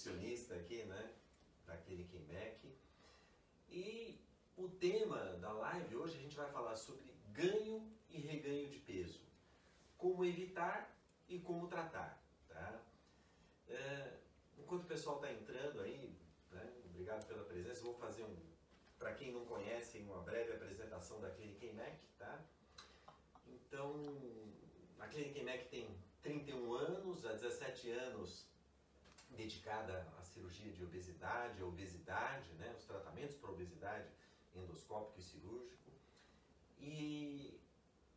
nutricionista aqui, né? Da Clinic Mac. E o tema da live hoje a gente vai falar sobre ganho e reganho de peso. Como evitar e como tratar, tá? É, enquanto o pessoal está entrando aí, né, obrigado pela presença, vou fazer um, para quem não conhece, uma breve apresentação da Clinic Mac, tá? Então, a Clinic Mac tem 31 anos, há 17 anos dedicada à cirurgia de obesidade, obesidade, né, os tratamentos para obesidade endoscópico e cirúrgico. E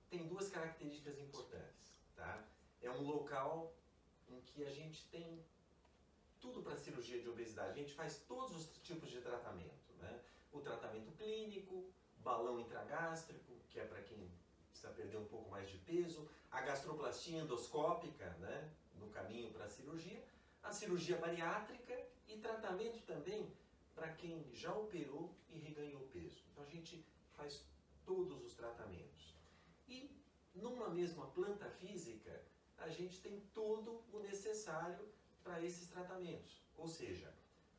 tem duas características importantes, tá? É um local em que a gente tem tudo para cirurgia de obesidade. A gente faz todos os tipos de tratamento, né? O tratamento clínico, balão intragástrico, que é para quem precisa perder um pouco mais de peso, a gastroplastia endoscópica, né, no caminho para a cirurgia, a cirurgia bariátrica e tratamento também para quem já operou e reganhou peso. Então a gente faz todos os tratamentos. E numa mesma planta física, a gente tem todo o necessário para esses tratamentos. Ou seja,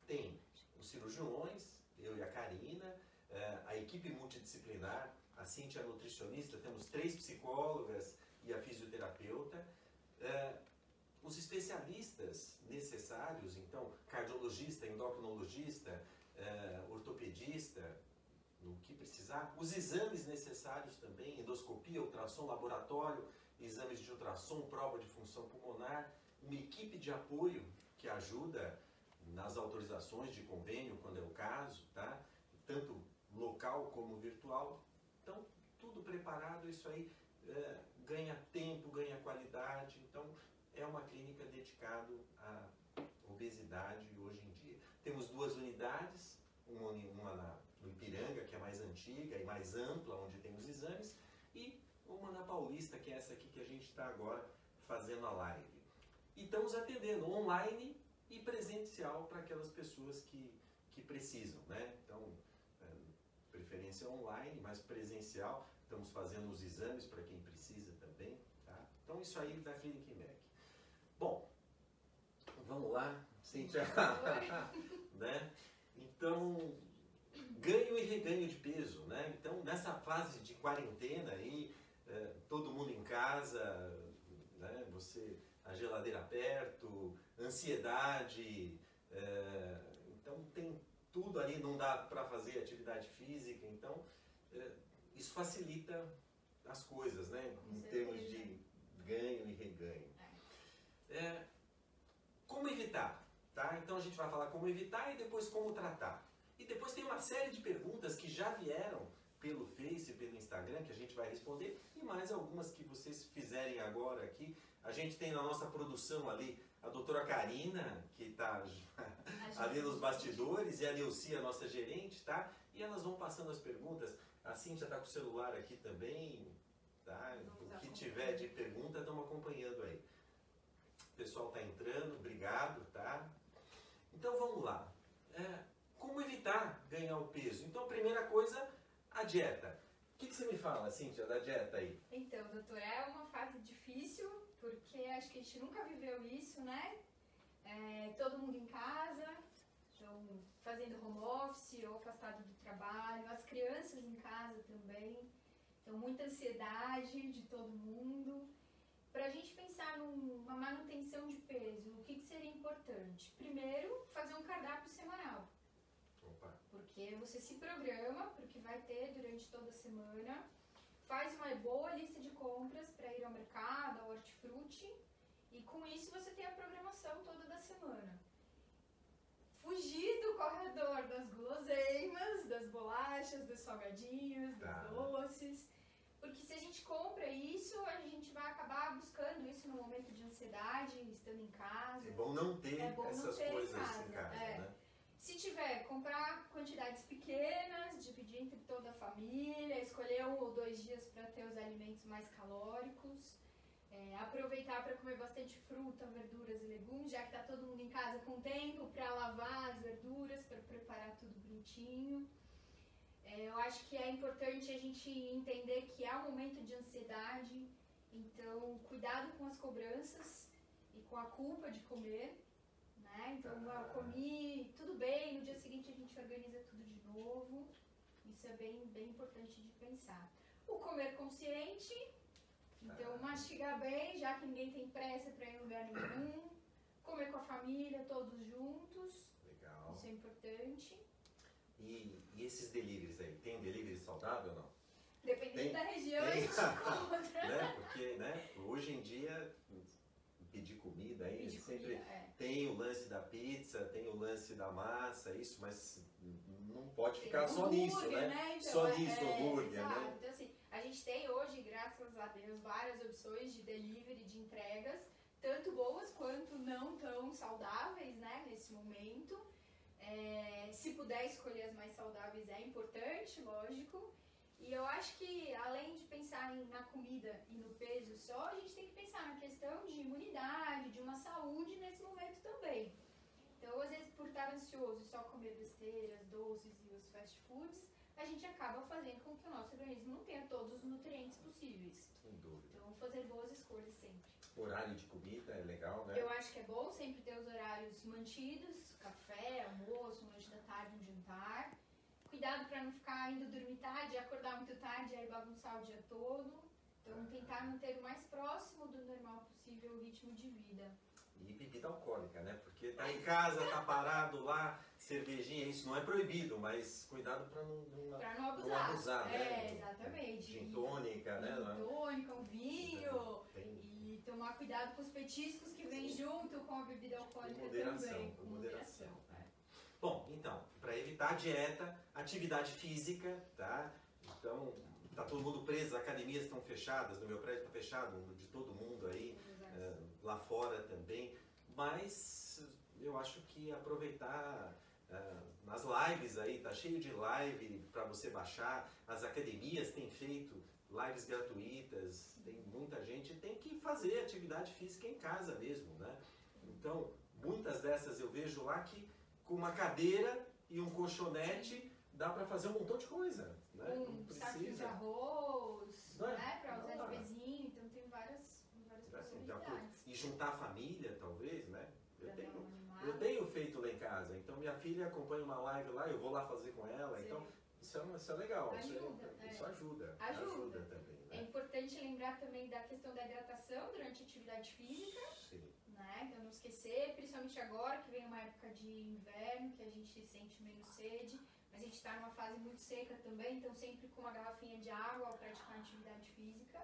tem os cirurgiões, eu e a Karina, eh, a equipe multidisciplinar, a Cintia é nutricionista, temos três psicólogas e a fisioterapeuta. Os especialistas necessários, então, cardiologista, endocrinologista, é, ortopedista, no que precisar, os exames necessários também, endoscopia, ultrassom, laboratório, exames de ultrassom, prova de função pulmonar, uma equipe de apoio que ajuda nas autorizações de convênio, quando é o caso, tá? tanto local como virtual, então, tudo preparado, isso aí é, ganha tempo, ganha qualidade. Então, é uma clínica dedicada à obesidade hoje em dia. Temos duas unidades, uma, uma na, no Ipiranga, que é mais antiga e mais ampla, onde tem os exames, e uma na Paulista, que é essa aqui que a gente está agora fazendo a live. E estamos atendendo online e presencial para aquelas pessoas que, que precisam, né? Então, é, preferência online, mas presencial. Estamos fazendo os exames para quem precisa também. Tá? Então, isso aí da Clinic Mac. Bom, vamos lá, Cintia. né? Então, ganho e reganho de peso. Né? Então, nessa fase de quarentena aí, é, todo mundo em casa, né? você a geladeira perto, ansiedade. É, então, tem tudo ali não dá para fazer atividade física, então é, isso facilita as coisas, né? Com em certeza. termos de ganho e reganho. É. como evitar? Tá? Então a gente vai falar como evitar e depois como tratar. E depois tem uma série de perguntas que já vieram pelo Face, pelo Instagram, que a gente vai responder, e mais algumas que vocês fizerem agora aqui. A gente tem na nossa produção ali a doutora Karina, que está ali nos bastidores, e a Neuci, a nossa gerente, tá? E elas vão passando as perguntas. A Cintia está com o celular aqui também, tá? O que tiver de pergunta, estamos acompanhando aí. O pessoal está entrando, obrigado, tá? Então vamos lá. É, como evitar ganhar o peso? Então primeira coisa a dieta. O que, que, você me fala, Cíntia, da dieta aí? Então, doutor, é uma fase difícil, porque acho que a gente nunca viveu isso, né? É, todo mundo em casa, então, fazendo home office ou afastado do trabalho, as crianças em casa também. Então, muita ansiedade de todo mundo. Para a gente pensar numa manutenção de peso, o que, que seria importante? Primeiro, fazer um cardápio semanal. Opa. Porque você se programa para o que vai ter durante toda a semana, faz uma boa lista de compras para ir ao mercado, ao hortifruti, e com isso você tem a programação toda da semana. Fugir do corredor das guloseimas, das bolachas, dos salgadinhos, dos tá. doces. Porque se a gente compra isso, a gente vai acabar buscando isso no momento de ansiedade, estando em casa. É bom não ter é bom essas não ter coisas em casa, em casa é. né? Se tiver, comprar quantidades pequenas, dividir entre toda a família, escolher um ou dois dias para ter os alimentos mais calóricos. É, aproveitar para comer bastante fruta, verduras e legumes, já que está todo mundo em casa com tempo para lavar as verduras, para preparar tudo bonitinho. É, eu acho que é importante a gente entender que há um momento de ansiedade, então cuidado com as cobranças e com a culpa de comer. Né? Então Ah. eu comi, tudo bem, no dia seguinte a gente organiza tudo de novo. Isso é bem, bem importante de pensar. O comer consciente, então Ah. mastigar bem, já que ninguém tem pressa para ir em lugar nenhum. Comer com a família, todos juntos, Legal. isso é importante. E, e esses deliveries aí, tem delivery saudável ou não? Dependendo Tem- da região, a tem. gente encontra. né? Porque, né? Hoje em dia, pedir comida aí Pedir sempre comida, é. tem o lance da pizza, tem o lance da massa, isso, mas não pode Tem ficar só nisso, né? Então, Só é- nisso, é, hambúrguer, né? Então, assim, a gente tem hoje, graças a Deus, várias opções de delivery, de entregas, tanto boas quanto não tão saudáveis, né, nesse momento. É, se puder escolher as mais saudáveis é importante, lógico. E eu acho que, além de pensar na comida e no peso só, a gente tem que pensar na questão de imunidade, de uma saúde nesse momento também. Então, às vezes, por estar ansioso e só comer besteiras, doces e os fast foods, a gente acaba fazendo com que o nosso organismo não tenha todos os nutrientes possíveis. Sem dúvida. Então, fazer boas escolhas sempre. Horário de comida é legal, né? Eu acho que é bom sempre ter os horários mantidos, café, almoço, lanche da tarde, um jantar. Cuidado para não ficar indo dormir tarde, acordar muito tarde e aí bagunçar o dia todo. Então, tentar manter o mais próximo do normal possível o ritmo de vida. E bebida alcoólica, né? Porque tá em casa, tá parado lá, cervejinha, isso não é proibido, mas cuidado para não, não, não não abusar. abusar, é, né? exatamente. Gin tônica, né? Gin tônica, um vinho. Tem tomar cuidado com os petiscos que vêm junto com a bebida alcoólica Com moderação, também. com moderação. é. Bom, então, para evitar dieta, atividade física, tá? Então, tá todo mundo preso, as academias estão fechadas, no meu prédio está fechado, de todo mundo aí, é, lá fora também, mas eu acho que aproveitar é, nas lives aí, tá cheio de live para você baixar, as academias têm feito lives gratuitas, tem muita gente, tem que fazer atividade física em casa mesmo, né? Então, muitas dessas eu vejo lá que com uma cadeira e um colchonete dá para fazer um montão de coisa, né? Um saquinho de arroz, é? né? Pra usar de pezinho, então tem várias, várias Assim, possibilidades. e juntar a família, talvez, né? Eu Pra tenho, eu tenho feito lá em casa, então minha filha acompanha uma live lá, eu vou lá fazer com ela, Sim. então isso é, isso é legal, isso, Ajuda, é- é. isso ajuda, Ajuda. também, É né? importante lembrar também da questão da hidratação durante a atividade física, Sim. né? Então não esquecer, principalmente agora que vem uma época de inverno, que a gente sente menos sede, mas a gente está numa fase muito seca também, então sempre com uma garrafinha de água ao praticar atividade física.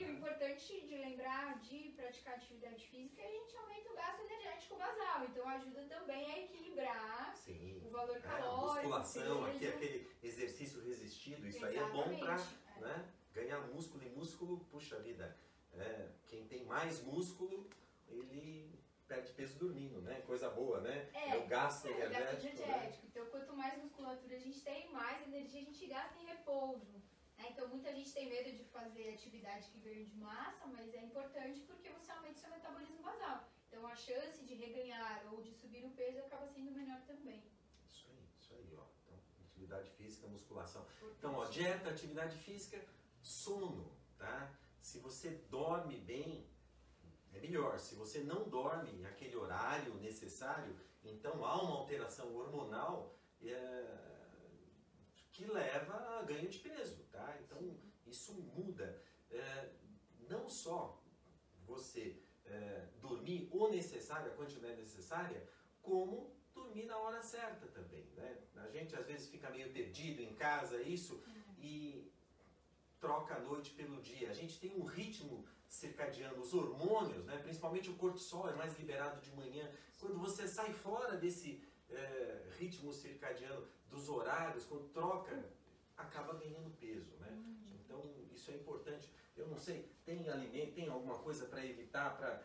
E o importante de lembrar de praticar atividade física é a gente aumenta o gasto energético basal, então ajuda também a equilibrar Sim. o valor É, calórico, musculação, aqui aquele exercício resistido, isso aí é bom para Exatamente, é. né, ganhar músculo e músculo, puxa vida, é, quem tem mais músculo, ele perde peso dormindo, né? Coisa boa, né? É, o gasto É, gasto energético. né? energético. Então, quanto mais musculatura a gente tem, mais energia a gente gasta em repouso. Né? Então, muita gente tem medo de fazer atividade que ganha de massa, mas é importante porque você aumenta o seu metabolismo basal. Então, a chance de reganhar ou de subir o peso acaba sendo menor também. Isso aí, isso aí, ó. Então, atividade física, musculação. Então, ó, dieta, atividade física, sono, tá? Se você dorme bem, é melhor. Se você não dorme naquele horário necessário, então há uma alteração hormonal é, que leva a ganho de peso, tá? Então, isso muda. É, não só você é, dormir o necessário, a quantidade necessária, como dormir na hora certa também, né? A gente às vezes fica meio perdido em casa, isso, e troca a noite pelo dia. A gente tem um ritmo circadiano, os hormônios, né? principalmente o cortisol é mais liberado de manhã. Quando você sai fora desse eh, ritmo circadiano, dos horários, quando troca, acaba ganhando peso, né? Então isso é importante. Eu não sei, tem alimento, tem alguma coisa para evitar para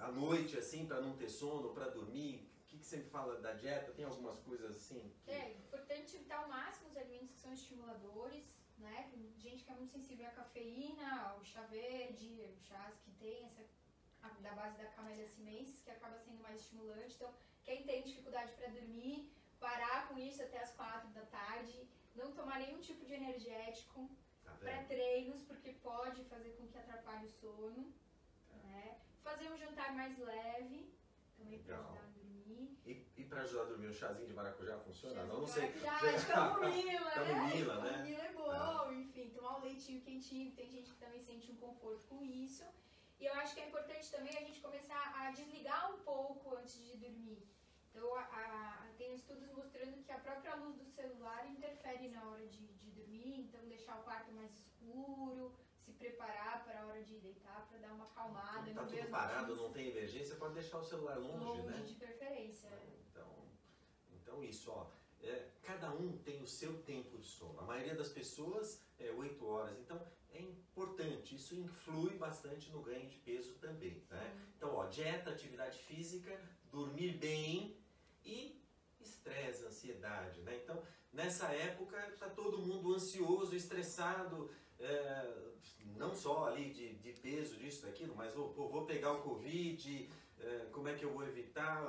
à noite assim, para não ter sono, para dormir? O que, que você fala da dieta? Tem algumas coisas assim? que- É importante evitar ao máximo os alimentos que são estimuladores, né? Tem gente que é muito sensível à cafeína, ao chá verde, chás que tem essa da base da camélia sinensis, que acaba sendo mais estimulante. Então, quem tem dificuldade para dormir, parar com isso até as quatro da tarde, não tomar nenhum tipo de energético Tá para vendo? treinos, porque pode fazer com que atrapalhe o sono, né? Fazer um jantar mais leve, também para ajudar a dormir. E, e para ajudar a dormir, o chazinho de maracujá funciona? Chazinho não, não sei. maracujá, de camomila, né? Camomila, né? Camomila é bom, enfim, tomar um leitinho quentinho, tem gente que também sente um conforto com isso. E eu acho que é importante também a gente começar a desligar um pouco antes de dormir. Então, a, a, tem estudos mostrando que a própria luz do celular interfere na hora de, de dormir, então deixar o quarto mais escuro, se preparar para a hora de deitar, para dar uma acalmada. Tá no tudo parado, não tem emergência, pode deixar o celular longe, longe né? de preferência. Então, então isso, ó. É, cada um tem o seu tempo de sono. A maioria das pessoas é 8 horas. Então é importante, isso influi bastante no ganho de peso também. Né? Então, ó, dieta, atividade física, dormir bem e estresse, ansiedade. Né? Então, nessa época, está todo mundo ansioso, estressado, é, não só ali de, de peso, disso, daquilo, mas oh, pô, vou pegar o Covid, é, como é que eu vou evitar?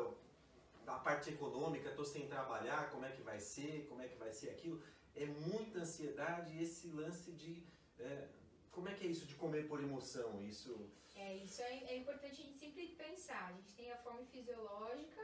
A parte econômica, estou sem trabalhar, como é que vai ser, como é que vai ser aquilo. É muita ansiedade esse lance de. É, como é que é isso de comer por emoção? Isso. É, isso é, é importante a gente sempre pensar. A gente tem a fome fisiológica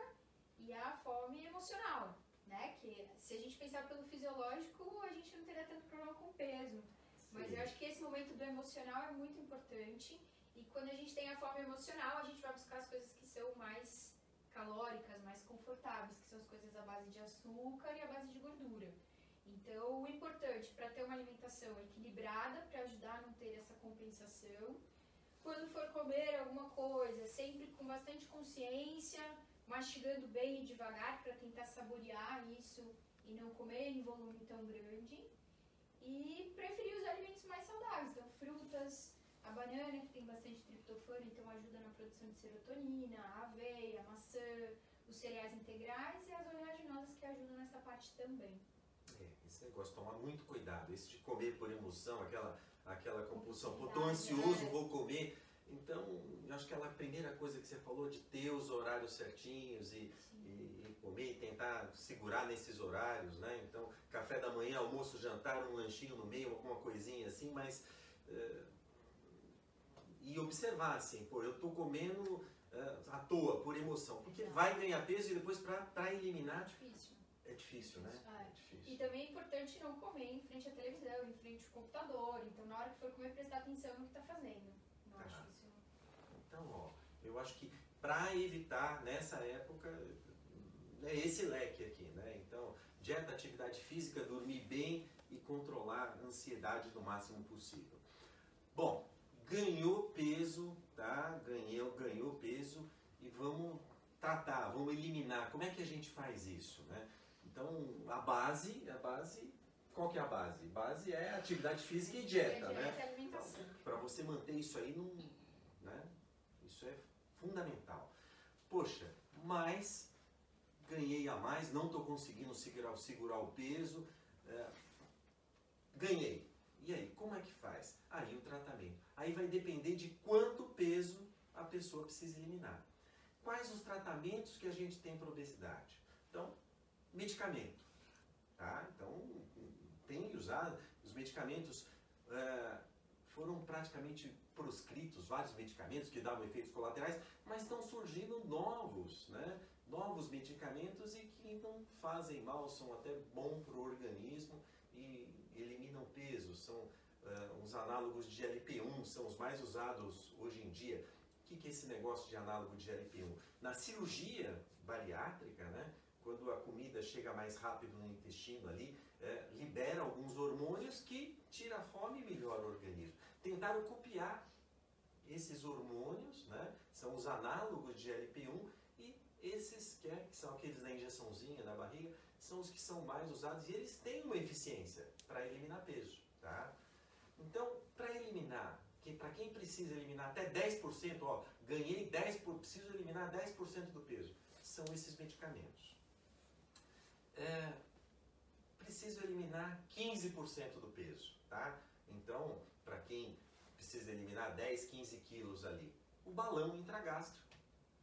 e a fome emocional, né? Que se a gente pensar pelo fisiológico, a gente não teria tanto problema com peso. Mas Sim. eu acho que esse momento do emocional é muito importante. E quando a gente tem a fome emocional, a gente vai buscar as coisas que são mais calóricas, mais confortáveis, que são as coisas à base de açúcar e à base de gordura. Então, o importante para ter uma alimentação equilibrada, para ajudar a não ter essa compensação. Quando for comer alguma coisa, sempre com bastante consciência, mastigando bem e devagar para tentar saborear isso e não comer em volume tão grande. E preferir os alimentos mais saudáveis, então frutas, a banana que tem bastante triptofano, então ajuda na produção de serotonina, a aveia, a maçã, os cereais integrais e as oleaginosas que ajudam nessa parte também. É, esse negócio, tomar muito cuidado. Esse de comer por emoção, aquela, aquela compulsão. Pô, tô ansioso, né? vou comer. Então, eu acho que aquela primeira coisa que você falou de ter os horários certinhos e, e, e comer e tentar segurar nesses horários, né? Então, café da manhã, almoço, jantar, um lanchinho no meio, alguma coisinha assim, mas. eh, e observar assim, pô, eu tô comendo eh, à toa, por emoção. Porque vai ganhar peso e depois para eliminar Difícil. É difícil, né? É. É difícil. E também é importante não comer em frente à televisão, em frente ao computador. Então, na hora que for comer, prestar atenção no que está fazendo. Eu Tá. acho isso. Então, ó, eu acho que para evitar nessa época é esse leque aqui, né? Então, dieta, atividade física, dormir bem e controlar a ansiedade no máximo possível. Bom, ganhou peso, tá? Ganhou, ganhou peso e vamos tratar, vamos eliminar. Como é que a gente faz isso, né? Então, a base, a base, qual que é a base? base é atividade física e dieta, né? alimentação. para você manter isso aí num, né? Isso é fundamental. Poxa, mas ganhei a mais, não estou conseguindo segurar, segurar o peso, é, ganhei. E aí, como é que faz? Aí o tratamento. Aí vai depender de quanto peso a pessoa precisa eliminar. Quais os tratamentos que a gente tem para obesidade? Então, medicamento. Tá? Então, tem usado os medicamentos. é, foram praticamente proscritos vários medicamentos que davam efeitos colaterais, mas estão surgindo novos, né? Novos medicamentos e que não fazem mal, são até bom para o organismo e eliminam peso. São eh, os análogos de GLP-1, são os mais usados hoje em dia. O que, que é esse negócio de análogo de GLP-1? Na cirurgia bariátrica, né? Quando a comida chega mais rápido no intestino ali, eh, libera alguns hormônios que tira a fome e melhora o organismo. Tentaram copiar esses hormônios, né? São os análogos de GLP-1 e esses que, é, que são aqueles da injeçãozinha na barriga, são os que são mais usados e eles têm uma eficiência para eliminar peso, tá? Então, para eliminar, que para quem precisa eliminar até 10%, ó, ganhei 10%, por, preciso eliminar 10% do peso, são esses medicamentos. É, preciso eliminar 15% do peso, tá? Então, para quem precisa eliminar 10, 15 quilos ali, o balão intragástrico,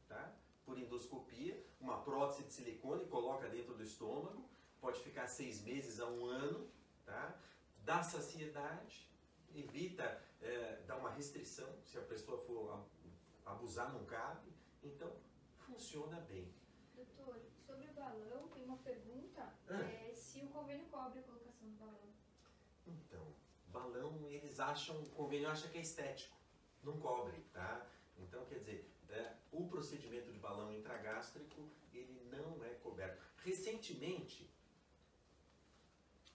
tá? Por endoscopia, uma prótese de silicone, coloca dentro do estômago, pode ficar seis meses a um ano, tá? Dá saciedade, evita é, dar uma restrição, se a pessoa for abusar não cabe, então funciona bem. Balão, tem uma pergunta. Ah. É, se o convênio cobre a colocação do balão. Então, balão, eles acham, o convênio acha que é estético, não cobre, tá? Então, quer dizer, é, o procedimento de balão intragástrico, ele não é coberto. Recentemente,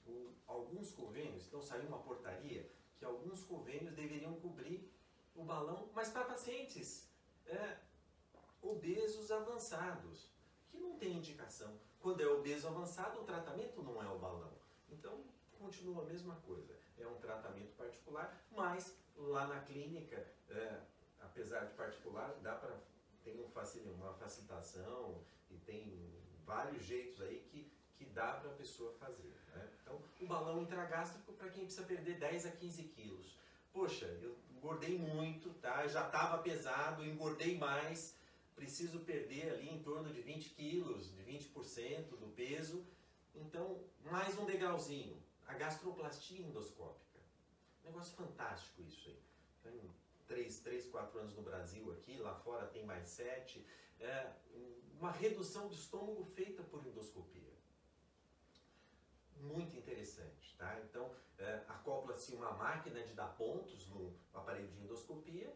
o- alguns convênios, então saiu uma portaria que alguns convênios deveriam cobrir o balão, mas para pacientes é, obesos avançados, não tem indicação. Quando é obeso avançado, o tratamento não é o balão. Então, continua a mesma coisa. É um tratamento particular, mas lá na clínica, é, apesar de particular, dá para tem um facil- uma facilitação e tem vários jeitos aí que, que dá para a pessoa fazer. né? Então, o balão intragástrico para quem precisa perder 10 a 15 quilos. Poxa, eu engordei muito, tá? Já estava pesado, engordei mais, preciso perder ali em torno de 20 quilos, de 20% do peso. Então, mais um degrauzinho, a gastroplastia endoscópica. Negócio fantástico isso aí. Tem 3, 3, 4 anos no Brasil aqui, lá fora tem mais 7. É, uma redução do estômago feita por endoscopia. Muito interessante, tá? Então, é, acopla-se uma máquina de dar pontos no aparelho de endoscopia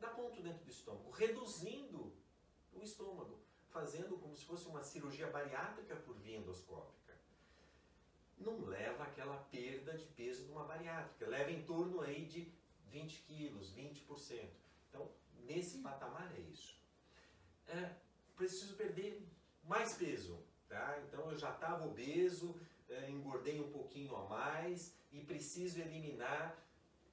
dá ponto dentro do estômago, reduzindo o estômago, fazendo como se fosse uma cirurgia bariátrica por via endoscópica. Não leva aquela perda de peso de uma bariátrica, leva em torno aí de 20 quilos, 20%. Então, nesse patamar é isso. É, preciso perder mais peso, tá? Então, eu já estava obeso, é, engordei um pouquinho a mais e preciso eliminar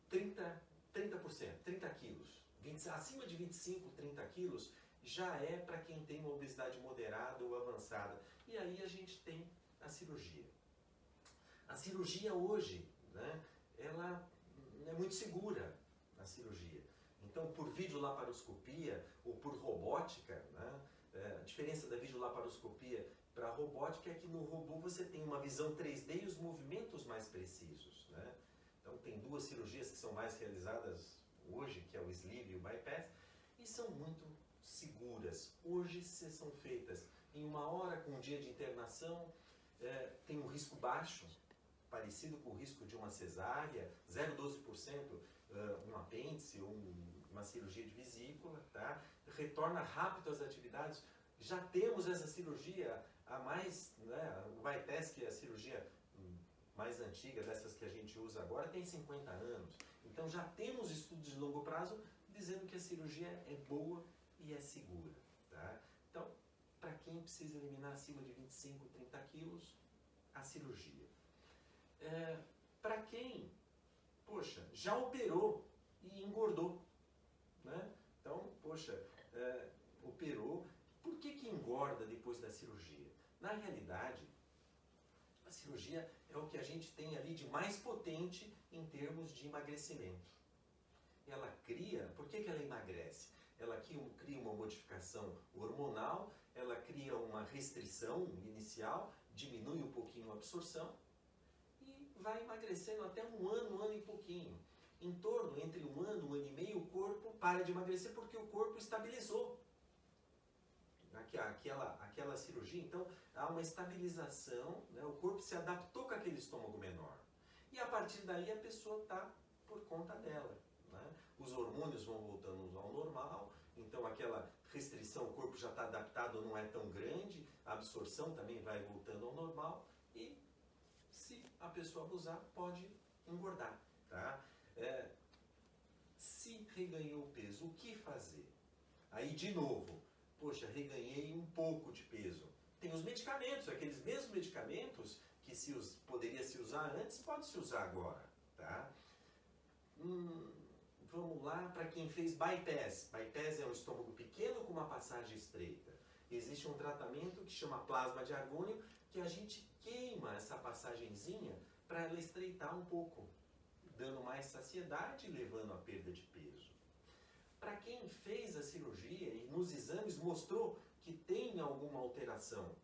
30, 30%, 30 quilos. 20, acima de 25, 30 quilos já é para quem tem uma obesidade moderada ou avançada. E aí a gente tem a cirurgia. A cirurgia hoje, né, ela é muito segura, a cirurgia. Então, por videolaparoscopia ou por robótica, né, é, a diferença da videolaparoscopia para a robótica é que no robô você tem uma visão 3D e os movimentos mais precisos. Né? Então, tem duas cirurgias que são mais realizadas hoje, que é o sleeve e o bypass, e são muito seguras. Hoje se são feitas em uma hora com um dia de internação, é, tem um risco baixo, parecido com o risco de uma cesárea, 0,12%, é, um apêndice ou um, uma cirurgia de vesícula, tá? retorna rápido às atividades. Já temos essa cirurgia a mais, né, o bypass, que é a cirurgia hum, mais antiga dessas que a gente usa agora, tem 50 anos. Então já temos estudos de longo prazo dizendo que a cirurgia é boa e é segura. Tá? Então, para quem precisa eliminar acima de 25, 30 quilos, a cirurgia. É, para quem, poxa, já operou e engordou, né? Então, poxa, é, operou, por que, que engorda depois da cirurgia? Na realidade, a cirurgia é o que a gente tem ali de mais potente em termos de emagrecimento. Ela cria, por que, que ela emagrece? Ela cria uma modificação hormonal, ela cria uma restrição inicial, diminui um pouquinho a absorção e vai emagrecendo até um ano, um ano e pouquinho. Em torno, entre um ano, um ano e meio, o corpo para de emagrecer porque o corpo estabilizou. Aquela, aquela cirurgia, então há uma estabilização, né? o corpo se adaptou com aquele estômago menor. E a partir daí a pessoa está por conta dela. Né? Os hormônios vão voltando ao normal, então aquela restrição, o corpo já está adaptado, não é tão grande, a absorção também vai voltando ao normal e se a pessoa abusar, pode engordar. Tá? É, se reganhou peso, o que fazer? Aí de novo, poxa, reganhei um pouco de peso. Tem os medicamentos, aqueles mesmos medicamentos que se us, poderia se usar antes, pode se usar agora. Tá? Hum, vamos lá para quem fez bypass. Bypass é um estômago pequeno com uma passagem estreita. Existe um tratamento que chama plasma de argônio, que a gente queima essa passagenzinha para ela estreitar um pouco, dando mais saciedade e levando a perda de peso. Para quem fez a cirurgia e nos exames mostrou que tem alguma alteração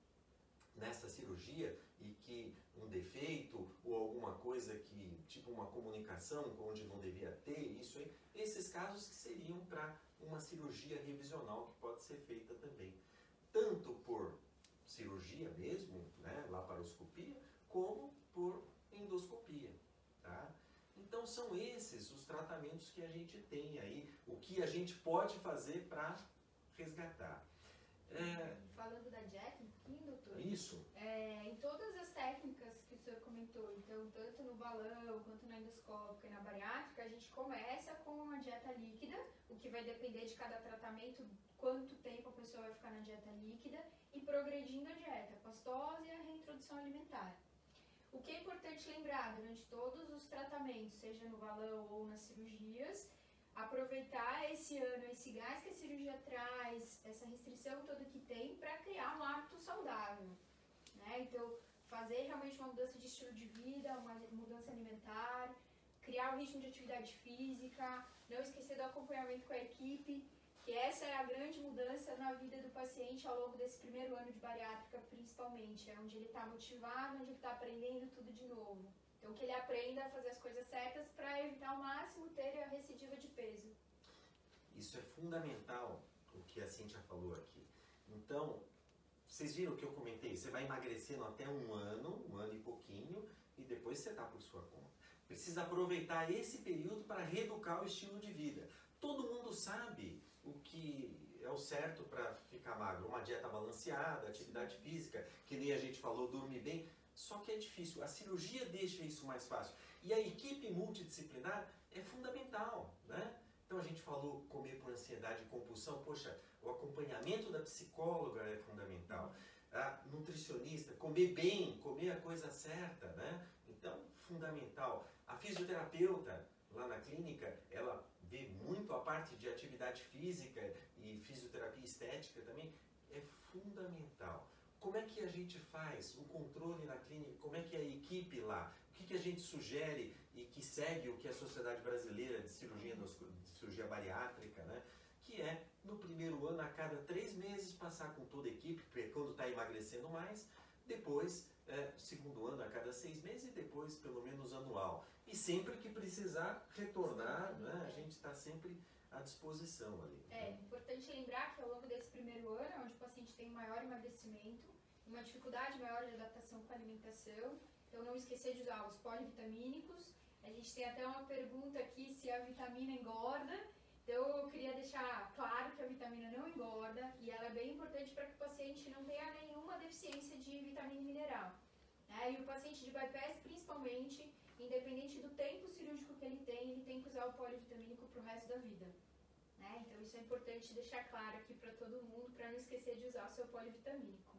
nessa cirurgia e que um defeito ou alguma coisa que, tipo uma comunicação onde não devia ter, isso aí, esses casos que seriam para uma cirurgia revisional que pode ser feita também. tanto por cirurgia mesmo, né, laparoscopia, como por endoscopia? Então são esses os tratamentos que a gente tem aí, o que a gente pode fazer para resgatar. É, Falando da dieta, um pouquinho, doutor? Isso. É, em todas as técnicas que o senhor comentou, então tanto no balão quanto na endoscópica e na bariátrica, a gente começa com uma dieta líquida, o que vai depender de cada tratamento, quanto tempo a pessoa vai ficar na dieta líquida, e progredindo a dieta pastosa e a reintrodução alimentar. O que é importante lembrar durante todos os tratamentos, seja no balão ou nas cirurgias, aproveitar esse ano, esse gás que a cirurgia traz, essa restrição toda que tem, para criar um hábito saudável. Né? Então, fazer realmente uma mudança de estilo de vida, uma mudança alimentar, criar um ritmo de atividade física, não esquecer do acompanhamento com a equipe, que essa é a grande mudança na vida do paciente ao longo desse primeiro ano de bariátrica, principalmente, é onde ele está motivado, onde ele está aprendendo tudo de novo. Então, que ele aprenda a fazer as coisas certas para evitar ao máximo ter a recidiva de peso. Isso é fundamental, o que a Cintia falou aqui. Então, vocês viram o que eu comentei? Você vai emagrecendo até um ano, um ano e pouquinho, e depois você está por sua conta. Precisa aproveitar esse período para reeducar o estilo de vida. Todo mundo sabe o que é o certo para ficar magro. Uma dieta balanceada, atividade física, que nem a gente falou, dormir bem. Só que é difícil. A cirurgia deixa isso mais fácil. E a equipe multidisciplinar é fundamental, né? Então a gente falou comer por ansiedade e compulsão. Poxa, o acompanhamento da psicóloga é fundamental. A nutricionista, comer bem, comer a coisa certa, né? Então, fundamental. A fisioterapeuta lá na clínica, ela vê muito a parte de atividade física e fisioterapia estética também. É fundamental. Como é que a gente faz o controle na clínica? Como é que é a equipe lá? O que, que a gente sugere e que segue o que a Sociedade Brasileira de Cirurgia, de Cirurgia Bariátrica, né? que é no primeiro ano, a cada três meses, passar com toda a equipe, porque quando está emagrecendo mais, depois, é, segundo ano, a cada seis meses e depois, pelo menos, anual. E sempre que precisar retornar, né, a gente está sempre à disposição ali. É importante lembrar que ao longo desse primeiro ano, onde o paciente tem um maior emagrecimento, uma dificuldade maior de adaptação com a alimentação, então não esquecer de usar os polivitamínicos. A gente tem até uma pergunta aqui se a vitamina engorda. Então eu queria deixar claro que a vitamina não engorda e ela é bem importante para que o paciente não tenha nenhuma deficiência de vitamina mineral. Né? E o paciente de bypass, principalmente, independente do tempo cirúrgico que ele tem, ele tem que usar o polivitamínico para o resto da vida. Né? Então isso é importante deixar claro aqui para todo mundo, para não esquecer de usar o seu polivitamínico.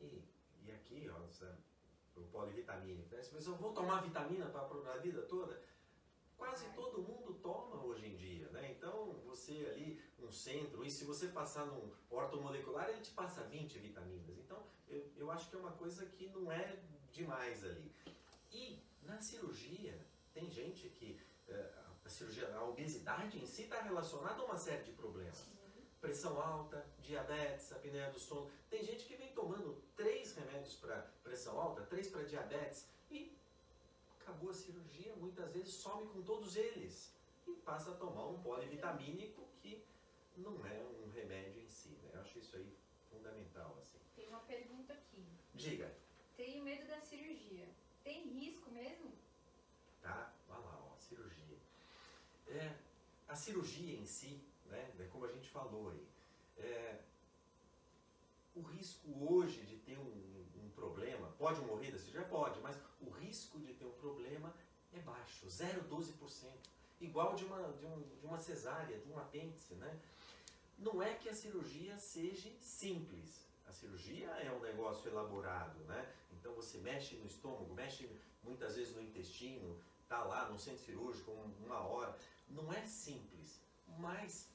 E, e aqui, ó, o polivitamínico, né? Se eu vou tomar vitamina para a vida toda, quase todo mundo toma hoje em dia, né? Então, você ali, um centro, e se você passar num ortomolecular, ele te passa 20 vitaminas. Então, eu, eu acho que é uma coisa que não é demais ali. E na cirurgia, tem gente que eh, a cirurgia, a obesidade em si está relacionada a uma série de problemas. Pressão alta, diabetes, apneia do sono. Tem gente que vem tomando três remédios para pressão alta, três para diabetes e acabou a cirurgia, muitas vezes some com todos eles e passa a tomar um polivitamínico que não é um remédio em si. Né? Eu acho isso aí fundamental. Assim. Tem uma pergunta aqui. Diga. Tenho medo da cirurgia. Tem risco mesmo? Tá, vai lá, ó, cirurgia. É, a cirurgia em si, né, é como a gente falou aí, é, o risco hoje de ter um, um, problema, pode morrer da cirurgia? Pode, mas o risco de ter um problema é baixo, 0,12%. Igual de uma, de, um, de uma cesárea, de um apêndice, né? Não é que a cirurgia seja simples. A cirurgia é um negócio elaborado, né? Então você mexe no estômago, mexe muitas vezes no intestino, tá lá no centro cirúrgico uma hora. Não é simples, mas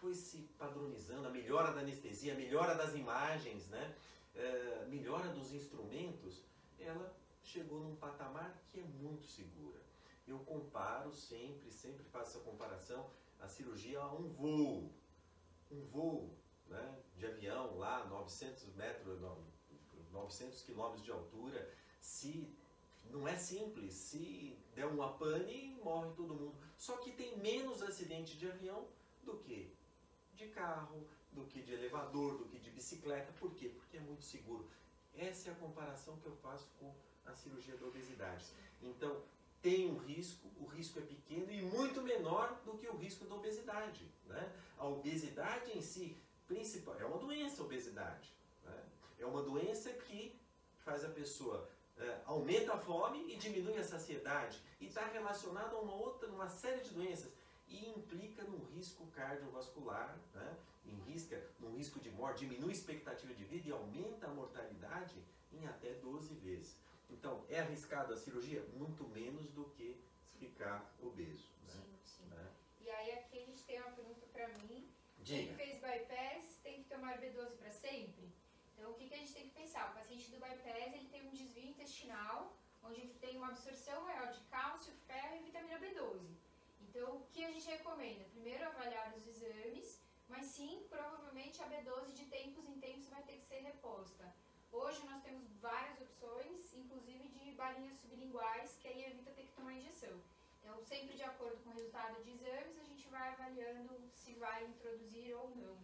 foi se padronizando, a melhora da anestesia, a melhora das imagens, né? É, melhora dos instrumentos, ela chegou num patamar que é muito segura. Eu comparo sempre, sempre faço essa comparação, a cirurgia a um voo. Um voo né, de avião lá, 900 metros, 900 quilômetros de altura, se não é simples, se der uma pane, morre todo mundo. Só que tem menos acidente de avião do que de carro, do que de elevador, do que de bicicleta. Por quê? Porque é muito seguro. Essa é a comparação que eu faço com a cirurgia da obesidade. Então, tem um risco, o risco é pequeno e muito menor do que o risco da obesidade. Né? A obesidade em si, principal, é uma doença a obesidade. É uma doença que faz a pessoa é, aumenta a fome e diminui a saciedade e está relacionado a uma outra, uma série de doenças e implica num risco cardiovascular, né? em risca, num risco de morte, diminui a expectativa de vida e aumenta a mortalidade em até 12 vezes. Então, é arriscado a cirurgia? Muito menos do que ficar obeso. Né? Sim, sim. Né? E aí aqui a gente tem uma pergunta para mim. Diga. Quem fez bypass tem que tomar B12 para sempre? Então, o que, que a gente tem que pensar? O paciente do bypass ele tem um desvio intestinal, onde ele tem uma absorção maior de cálcio, ferro e vitamina B12. Então, o que a gente recomenda? Primeiro, avaliar os exames, mas sim, provavelmente a B12 de tempos em tempos vai ter que ser reposta. Hoje nós temos várias opções, inclusive de balinhas sublinguais, que aí evita ter que tomar injeção. Então, sempre de acordo com o resultado de exames, a gente vai avaliando se vai introduzir ou não.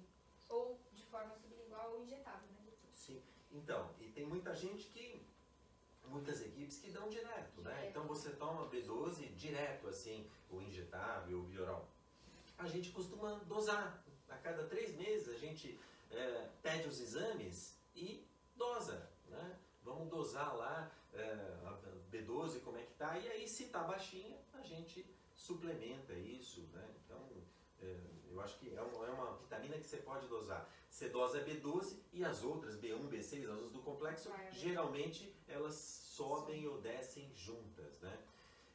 Ou de forma sublingual ou injetável. Então, e tem muita gente que muitas equipes que dão direto, né? Então você toma B12 direto, assim, o injetável, o bioral. A gente costuma dosar. A cada três meses a gente é, pede os exames e dosa, né? Vamos dosar lá é, a B12, como é que tá, e aí se tá baixinha, a gente suplementa isso, né? Então, é, eu acho que é uma, é uma, vitamina que você pode dosar. Você dosa B12 e as outras, B1, B6, as outras do complexo, geralmente elas sobem Sim. ou descem juntas, né?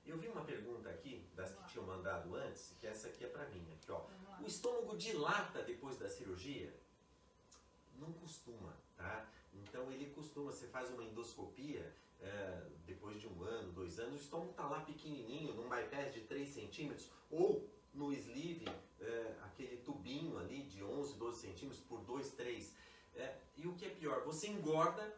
Eu vi uma pergunta aqui, das que tinham mandado antes, que essa aqui é para mim. Aqui, ó. O estômago dilata depois da cirurgia? Não costuma, tá? Então ele costuma, você faz uma endoscopia é, depois de um ano, dois anos, o estômago está lá pequenininho, num bypass de 3 centímetros, ou no sleeve, é, aquele tubinho ali de 11, 12 centímetros por 2, 3. É, e o que é pior, você engorda,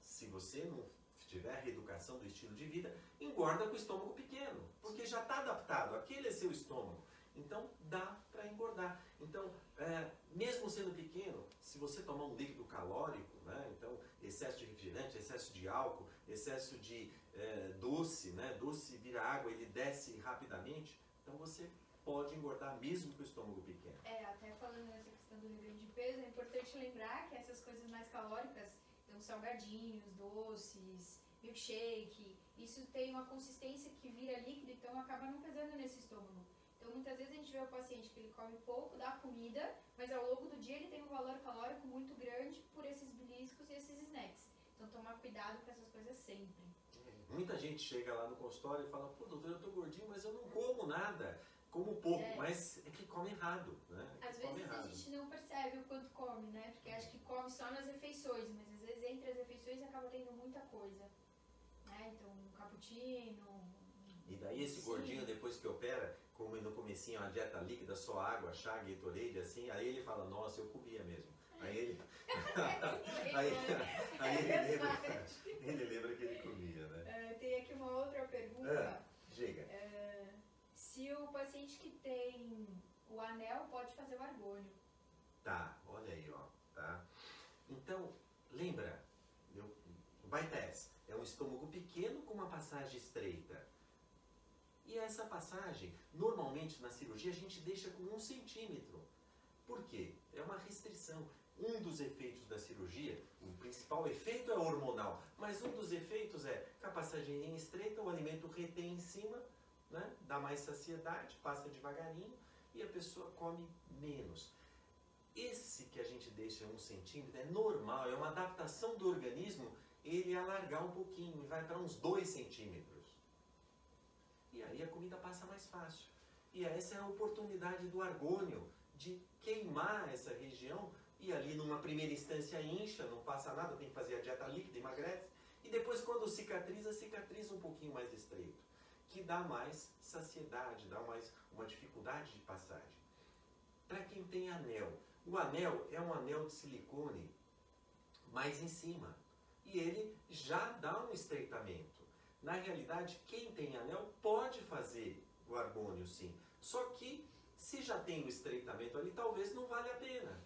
se você não tiver reeducação do estilo de vida, engorda com o estômago pequeno, porque já está adaptado, aquele é seu estômago. Então dá para engordar. Então, é, mesmo sendo pequeno, se você tomar um líquido calórico, né, então excesso de refrigerante, excesso de álcool, excesso de é, doce, né, doce vira água, ele desce rapidamente, então você pode engordar mesmo com o estômago pequeno. É, até falando nessa questão do reganho de peso, é importante lembrar que essas coisas mais calóricas, então salgadinhos, doces, milkshake, isso tem uma consistência que vira líquido, então acaba não pesando nesse estômago. Então muitas vezes a gente vê o paciente que ele come pouco da comida, mas ao longo do dia ele tem um valor calórico muito grande por esses beliscos e esses snacks. Então tomar cuidado com essas coisas sempre. Muita gente chega lá no consultório e fala, pô doutor, eu tô gordinho, mas eu não como nada como pouco, é. mas é que come errado, né? Às vezes errado. a gente não percebe o quanto come, né? Porque acha que come só nas refeições, mas às vezes entre as refeições acaba tendo muita coisa. Né? Então, um cappuccino. E daí esse sim. gordinho, depois que opera, como no comecinho, a dieta líquida, só água, chá, Gatorade, assim, aí ele fala, nossa, eu comia mesmo. Aí ele. aí, aí ele, lembra, ele lembra que ele comia, né? Uh, tem aqui uma outra pergunta. Ah, diga. Uh, se o paciente que tem o anel pode fazer o argônio. Tá, olha aí, ó, tá? Então, lembra, o bypass é um estômago pequeno com uma passagem estreita. E essa passagem, normalmente na cirurgia, a gente deixa com um centímetro. Por quê? É uma restrição. Um dos efeitos da cirurgia, o principal efeito é hormonal, mas um dos efeitos é que a passagem estreita, o alimento retém em cima, né? dá mais saciedade, passa devagarinho e a pessoa come menos. Esse que a gente deixa um centímetro é normal, é uma adaptação do organismo ele alargar um pouquinho e vai para uns dois centímetros. E aí a comida passa mais fácil. E essa é a oportunidade do argônio de queimar essa região e ali numa primeira instância incha, não passa nada, tem que fazer a dieta líquida, emagrece. E depois quando cicatriza, cicatriza um pouquinho mais estreito que dá mais saciedade, dá mais uma dificuldade de passagem. Para quem tem anel, o anel é um anel de silicone mais em cima e ele já dá um estreitamento. Na realidade, quem tem anel pode fazer o argônio sim, só que Se já tem o estreitamento ali, talvez não vale a pena.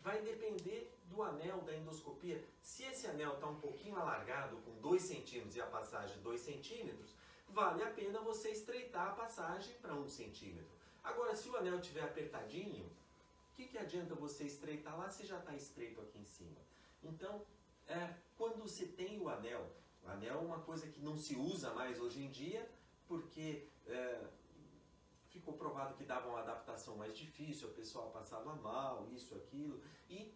Vai depender do anel da endoscopia. Se esse anel está um pouquinho alargado, com 2 centímetros e a passagem 2 centímetros, vale a pena você estreitar a passagem para 1 um centímetro. Agora, se o anel estiver apertadinho, o que, que adianta você estreitar lá se já está estreito aqui em cima? Então, é, quando você tem o anel, o anel é uma coisa que não se usa mais hoje em dia, porque é, ficou provado que dava uma adaptação mais difícil, o pessoal passava mal, isso, aquilo, e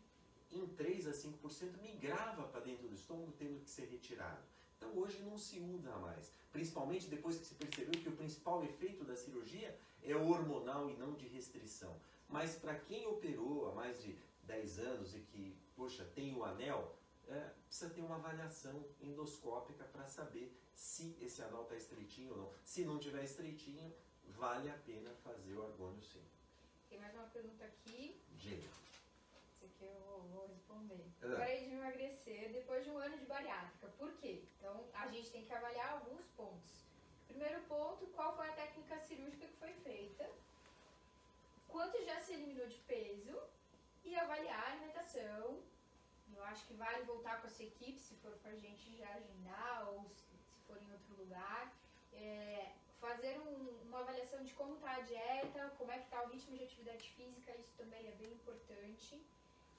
em 3 a 5% migrava para dentro do estômago, tendo que ser retirado. Então hoje não se usa mais, principalmente depois que se percebeu que o principal efeito da cirurgia é hormonal e não de restrição. Mas para quem operou há mais de 10 anos e que, poxa, tem o anel, é, precisa ter uma avaliação endoscópica para saber se esse anel está estreitinho ou não. Se não tiver estreitinho, vale a pena fazer o argônio sim. Tem mais uma pergunta aqui. Diga. Esse aqui eu vou, responder. É. Parei de emagrecer depois de um ano de bariátrica. Por quê? Então, a gente tem que avaliar alguns pontos. Primeiro ponto, qual foi a técnica cirúrgica que foi feita? Quanto já se eliminou de peso? E avaliar a alimentação. Eu acho que vale voltar com a sua equipe, se for para a gente já agendar ou se for em outro lugar. É, fazer um, uma avaliação de como está a dieta, como é que está o ritmo de atividade física, isso também é bem importante.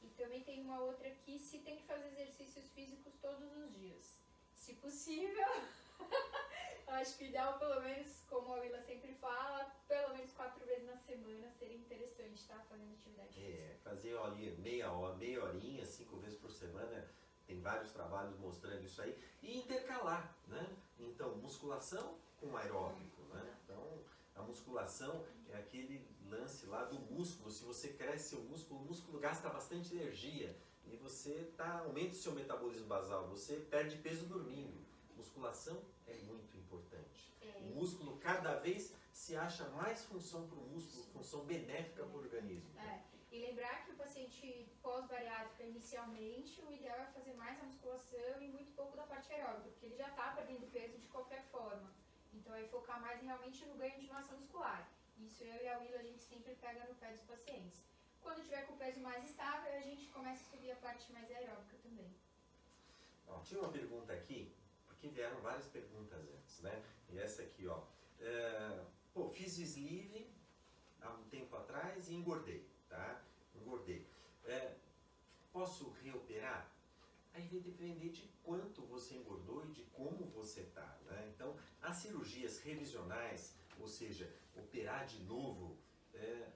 E também tem uma outra aqui, se tem que fazer exercícios físicos todos os dias. Se possível, acho que o ideal, pelo menos, como a Willa sempre fala, pelo menos quatro vezes na semana seria interessante estar tá fazendo atividade é, física. É, fazer ali meia hora, meia horinha, cinco vezes por semana, tem vários trabalhos mostrando isso aí. E intercalar, né? Então, musculação com aeróbico, né? Então, a musculação é aquele lance lá do músculo. Se você cresce seu músculo, o músculo gasta bastante energia e você tá, aumenta o seu metabolismo basal, você perde peso dormindo. Musculação é muito importante. É. O músculo cada vez se acha mais função para o músculo, função benéfica para o organismo. É. E lembrar que o paciente pós-bariátrica, inicialmente, o ideal é fazer mais a musculação e muito pouco da parte aeróbica, porque ele já está perdendo peso de qualquer forma. Então, é focar mais realmente no ganho de massa muscular. Isso eu e a Willa, a gente sempre pega no pé dos pacientes. Quando tiver com o peso mais estável, a gente começa a subir a parte mais aeróbica também. Ó, tinha uma pergunta aqui, porque vieram várias perguntas antes, né? E essa aqui, ó. É, pô, fiz sleeve há um tempo atrás e engordei, tá? Engordei. É, posso reoperar? Aí vai depender de quanto você engordou e de como você está. Né? Então, as cirurgias revisionais, ou seja, operar de novo, é,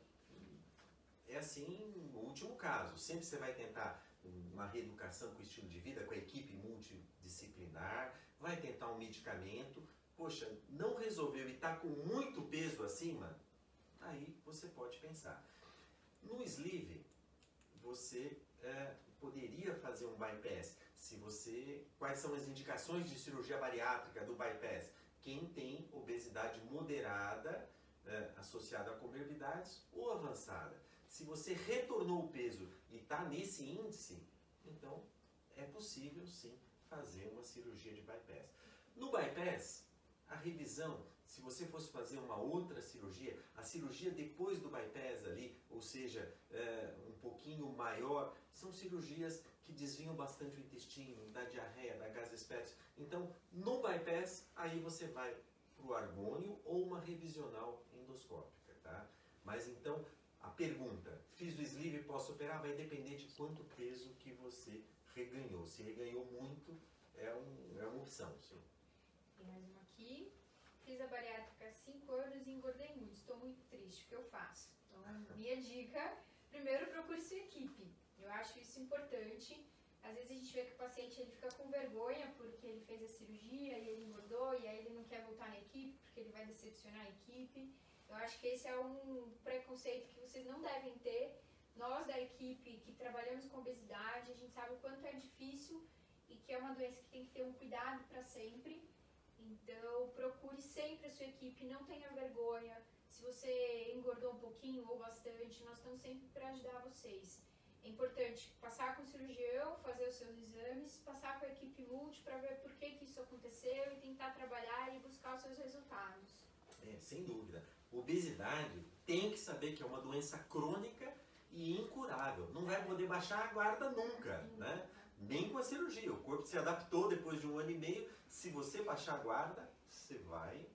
é assim o último caso. Sempre você vai tentar uma reeducação com estilo de vida, com a equipe multidisciplinar, vai tentar um medicamento. Poxa, não resolveu e está com muito peso acima? Aí você pode pensar. No sleeve, você é, poderia fazer um bypass. Se você, quais são as indicações de cirurgia bariátrica do bypass? Quem tem obesidade moderada é, associada a comorbidades ou avançada. Se você retornou o peso e está nesse índice, então é possível sim fazer uma cirurgia de bypass. No bypass, a revisão, se você fosse fazer uma outra cirurgia, a cirurgia depois do bypass ali, ou seja, é, um pouquinho maior, são cirurgias que desviam bastante o intestino, da diarreia, da gasespésia. Então, no bypass, aí você vai para o argônio ou uma revisional endoscópica, tá? Mas então, a pergunta, fiz o sleeve posso operar? Vai depender de quanto peso que você reganhou. Se reganhou muito, é, um, é uma opção, sim. Tem mais uma aqui. Fiz a bariátrica há 5 anos e engordei muito. Estou muito triste. O que eu faço? Então, minha dica, primeiro procure sua equipe. Eu acho isso importante. Às vezes a gente vê que o paciente ele fica com vergonha porque ele fez a cirurgia e ele engordou e aí ele não quer voltar na equipe porque ele vai decepcionar a equipe. Eu acho que esse é um preconceito que vocês não devem ter. Nós da equipe que trabalhamos com obesidade, a gente sabe o quanto é difícil e que é uma doença que tem que ter um cuidado para sempre. Então, procure sempre a sua equipe, não tenha vergonha. Se você engordou um pouquinho ou bastante, nós estamos sempre para ajudar vocês. É importante passar com o cirurgião, fazer os seus exames, passar com a equipe multi para ver por que, que isso aconteceu e tentar trabalhar e buscar os seus resultados. É, sem dúvida. Obesidade tem que saber que é uma doença crônica e incurável. Não vai poder baixar a guarda nunca, né? Nem com a cirurgia. O corpo se adaptou depois de um ano e meio. Se você baixar a guarda, você vai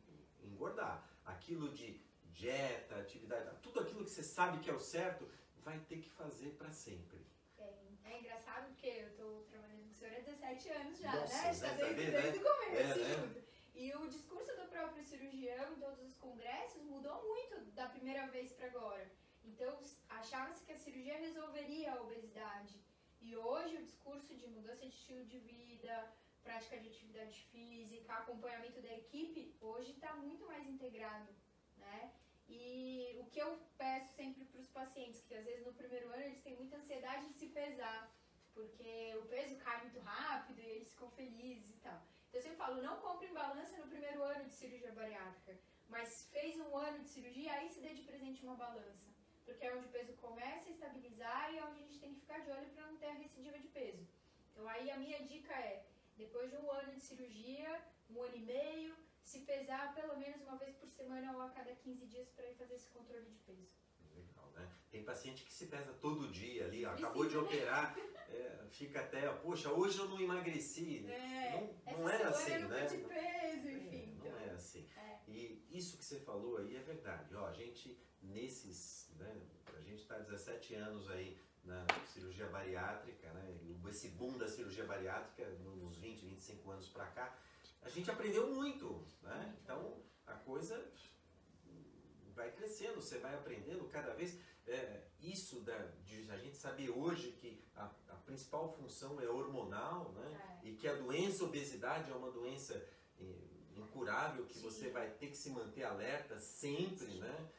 engordar. Aquilo de dieta, atividade, tudo aquilo que você sabe que é o certo, vai ter que fazer para sempre. É, é, engraçado porque eu estou trabalhando com o senhor há 17 anos já, Nossa, né? Está né? desde, vendo, desde né? o começo É, junto. E o discurso do próprio cirurgião em todos os congressos mudou muito da primeira vez para agora. Então, achava-se que a cirurgia resolveria a obesidade. E hoje o discurso de mudança de estilo de vida, prática de atividade física, acompanhamento da equipe, hoje está muito mais integrado, né? E o que eu peço sempre para os pacientes, que às vezes no primeiro ano eles têm muita ansiedade de se pesar, porque o peso cai muito rápido e eles ficam felizes e tal. Então eu sempre falo, não compre em balança no primeiro ano de cirurgia bariátrica, mas fez um ano de cirurgia, aí se dê de presente uma balança. Porque é onde o peso começa a estabilizar e é onde a gente tem que ficar de olho para não ter a recidiva de peso. Então aí a minha dica é, depois de um ano de cirurgia, um ano e meio, se pesar pelo menos uma vez por semana ou a cada 15 dias para ir fazer esse controle de peso. Legal, né? Tem paciente que se pesa todo dia ali, ó, acabou de operar, é, fica até, ó, poxa, hoje eu não emagreci. É, não não é essa assim, semana eu né? não perdi peso, É, enfim. não então. é assim. É. E isso que você falou aí é verdade. Ó, a gente, nesses, né, a gente está 17 anos aí na cirurgia bariátrica, né, esse boom da cirurgia bariátrica, nos 20, 25 anos para cá, a gente aprendeu muito, né? Então, a coisa vai crescendo, você vai aprendendo cada vez. É, isso da, de a gente saber hoje que a, a principal função é hormonal, né? É. E que a doença obesidade é uma doença eh, incurável, que Sim. você vai ter que se manter alerta sempre, Sim. né?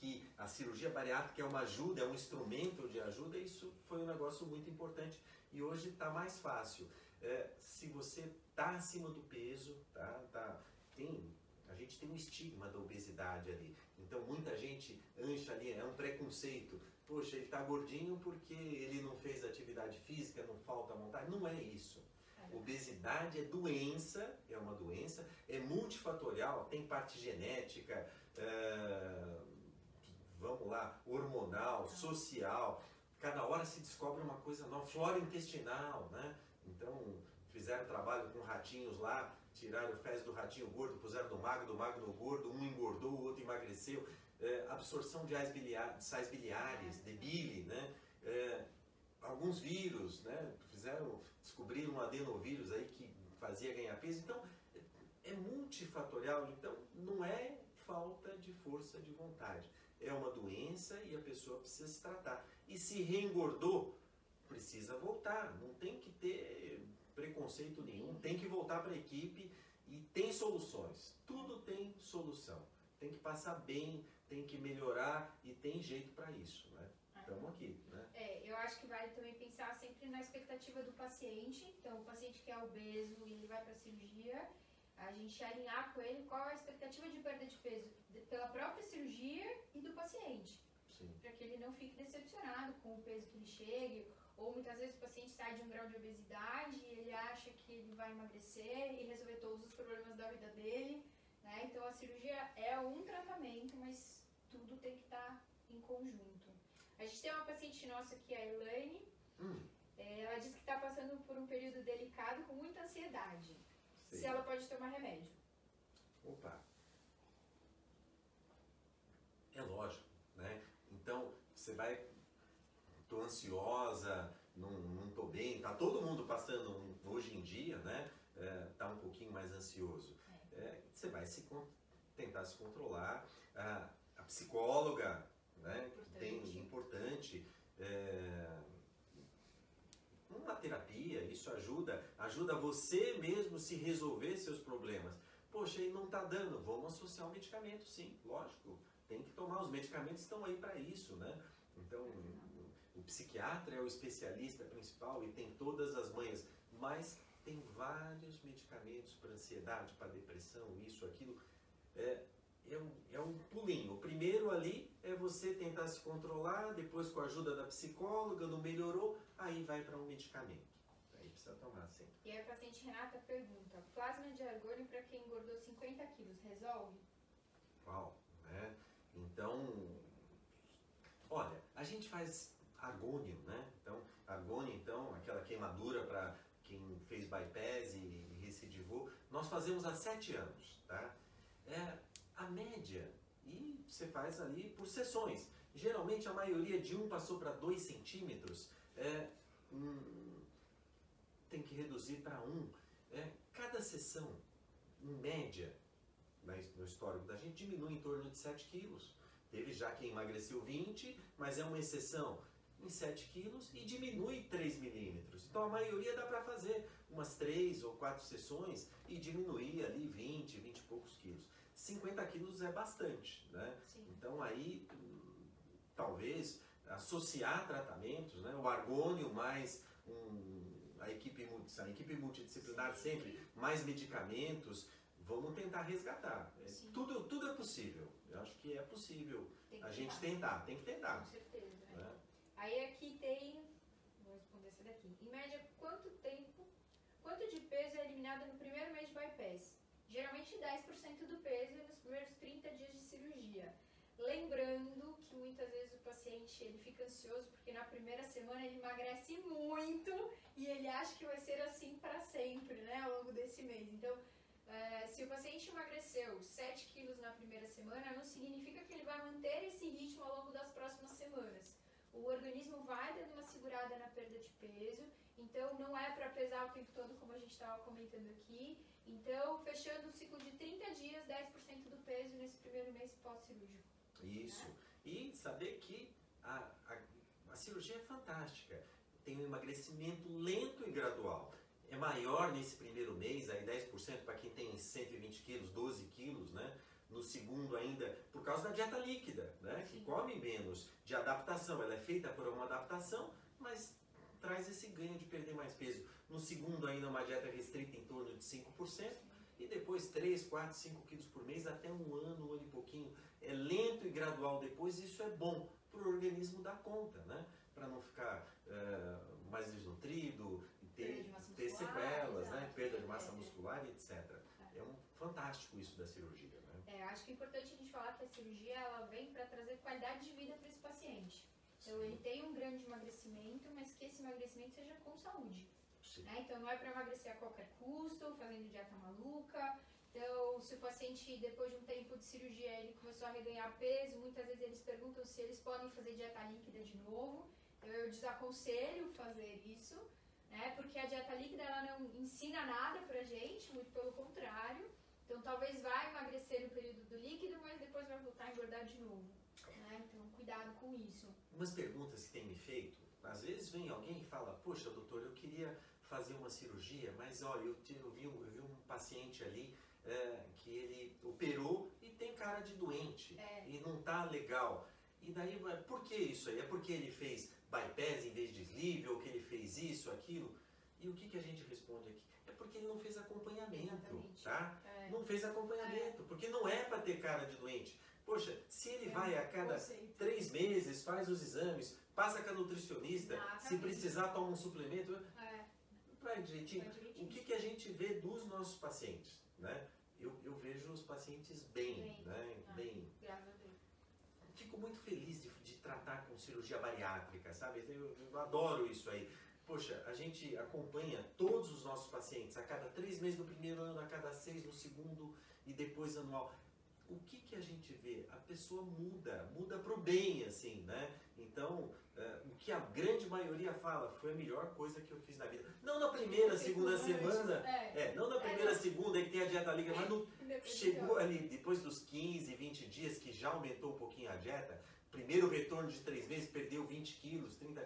Que a cirurgia bariátrica é uma ajuda, é um instrumento de ajuda, isso foi um negócio muito importante e hoje está mais fácil. É, se você está acima do peso, tá, tá, tem, a gente tem um estigma da obesidade ali. Então muita gente ancha ali, é um preconceito. Poxa, ele está gordinho porque ele não fez atividade física, não falta vontade. Não é isso. É. Obesidade é doença, é uma doença, é multifatorial, tem parte genética, é, vamos lá, hormonal, social. Cada hora se descobre uma coisa nova, flora intestinal, né? Então, fizeram trabalho com ratinhos lá, tiraram o fezes do ratinho gordo, puseram do magro, do magro no gordo, um engordou, o outro emagreceu. É, absorção de sais biliares, sais biliares de bile, né? É, alguns vírus, né? Fizeram, descobriram um adenovírus aí que fazia ganhar peso. Então, é multifatorial, então não é falta de força de vontade. É uma doença e a pessoa precisa se tratar. E se reengordou, precisa voltar. Não tem que ter preconceito nenhum, tem que voltar para a equipe e tem soluções. Tudo tem solução. Tem que passar bem, tem que melhorar e tem jeito para isso, né? Estamos aqui, né? É, eu acho que vale também pensar sempre na expectativa do paciente. Então, o paciente que é obeso e ele vai para cirurgia, a gente alinhar com ele qual a expectativa de perda de peso pela própria cirurgia e do paciente, para que ele não fique decepcionado com o peso que ele chegue. Ou muitas vezes o paciente sai de um grau de obesidade e ele acha que ele vai emagrecer e resolver todos os problemas da vida dele. Né? Então, a cirurgia é um tratamento, mas tudo tem que estar em conjunto. A gente tem uma paciente nossa que é a Elaine. Hum, É, ela diz que está passando por um período delicado com muita ansiedade. Sei. Se ela pode tomar remédio. Opa! É lógico, né? Então, você vai. Tô ansiosa, não, não tô bem, tá todo mundo passando hoje em dia, né? É, tá um pouquinho mais ansioso. É, você vai se tentar se controlar. A, a psicóloga, né? Importante. Tem importante. é, terapia, isso ajuda, ajuda você mesmo se resolver seus problemas. Poxa, e não está dando, vamos associar o medicamento, sim, lógico. Tem que tomar, os medicamentos estão aí para isso, né? Então, o psiquiatra é o especialista principal e tem todas as manhas, mas tem vários medicamentos para ansiedade, para depressão, isso, aquilo. É, é, um, é um pulinho. O primeiro ali é você tentar se controlar, depois com a ajuda da psicóloga, não melhorou, aí vai para um medicamento. Aí precisa tomar sempre. E aí a paciente Renata pergunta, plasma de argônio para quem engordou 50 quilos, resolve? Uau, né? Então, Olha, a gente faz argônio, né? Então, argônio, então, aquela queimadura para quem fez bypass e recidivou, nós fazemos há sete anos, tá? É a média e você faz ali por sessões. Geralmente a maioria de um passou para dois centímetros, é, hum, tem que reduzir para um. É, cada sessão, em média, no histórico da gente, diminui em torno de 7 quilos. Teve já quem emagreceu 20, mas é uma exceção em 7 quilos e diminui 3 milímetros. Então a maioria dá para fazer umas 3 ou 4 sessões e diminuir ali 20, 20 e poucos quilos. 50 quilos é bastante, né? Sim. Então aí talvez associar tratamentos, né? o argônio mais um, a, equipe, a equipe multidisciplinar Sim. sempre, mais medicamentos, vamos tentar resgatar. É, tudo, tudo é possível. Eu acho que é possível a gente tentar, tem que tentar. Com certeza. Né? Aí aqui tem, vou responder essa daqui. Em média, quanto tempo, quanto de peso é eliminado no primeiro mês de bypass? Geralmente 10% do peso nos primeiros 30 dias de cirurgia. Lembrando que muitas vezes o paciente ele fica ansioso porque na primeira semana ele emagrece muito e ele acha que vai ser assim para sempre, né, ao longo desse mês. Então, é, se o paciente emagreceu 7 quilos na primeira semana, não significa que ele vai manter esse ritmo ao longo das próximas semanas. O organismo vai dando uma segurada na perda de peso, então não é para pesar o tempo todo, como a gente estava comentando aqui. Então, fechando o ciclo de 30 dias, 10% do peso nesse primeiro mês pós-cirúrgico. Isso. Né? E saber que a, a, a cirurgia é fantástica. Tem um emagrecimento lento e gradual. É maior nesse primeiro mês, aí 10% para quem tem 120 quilos, 12 quilos, né? no segundo ainda, por causa da dieta líquida, né? que come menos, de adaptação. Ela é feita por uma adaptação, mas traz esse ganho de perder mais peso. No segundo ainda uma dieta restrita em torno de 5%, e depois 3, 4, 5 quilos por mês, até um ano, um ano e pouquinho. É lento e gradual depois, isso é bom para o organismo dar conta, né? Para não ficar uh, mais desnutrido, ter, ter sequelas, né? perda de massa muscular e etc. É. é um fantástico isso da cirurgia. É, acho que é importante a gente falar que a cirurgia ela vem para trazer qualidade de vida para esse paciente. Então ele tem um grande emagrecimento, mas que esse emagrecimento seja com saúde. Né? Então não é para emagrecer a qualquer custo, fazendo dieta maluca. Então, se o paciente, depois de um tempo de cirurgia, ele começou a reganhar peso, muitas vezes eles perguntam se eles podem fazer dieta líquida de novo. Então, eu desaconselho fazer isso, né? Porque a dieta líquida ela não ensina nada pra gente, muito pelo contrário. Então talvez vá emagrecer no período do líquido, mas depois vai voltar a engordar de novo. Né? Então cuidado com isso. Umas perguntas que tem me feito, às vezes vem alguém e fala, poxa doutor, eu queria fazer uma cirurgia, mas olha, eu, eu, vi, eu vi um paciente ali é, que ele operou e tem cara de doente é. e não tá legal. E daí, por que isso aí? É porque ele fez bypass em vez de sleeve, ou que ele fez isso, aquilo? E o que, que a gente responde aqui? porque ele não fez acompanhamento, Exatamente. tá? É. Não fez acompanhamento, é. porque não é para ter cara de doente. Poxa, se ele é. vai a cada três meses, faz os exames, passa com a nutricionista, se precisar toma um suplemento, é. vai direitinho. direitinho. O que, que a gente vê dos nossos pacientes, né? Eu, eu vejo os pacientes bem, bem. né? Ah, bem. Graças a Deus. Fico muito feliz de, de tratar com cirurgia bariátrica, sabe? Eu, eu adoro isso aí. Poxa, a gente acompanha todos os nossos pacientes a cada três meses no primeiro ano, a cada seis no segundo e depois anual. O que, que a gente vê? A pessoa muda, muda para o bem, assim, né? Então, é, o que a grande maioria fala foi a melhor coisa que eu fiz na vida. Não na primeira, segunda semana, é. é, não na primeira, é, segunda que tem a dieta líquida, mas no, chegou ali depois dos 15, 20 dias que já aumentou um pouquinho a dieta, primeiro retorno de três meses, perdeu 20 quilos, 30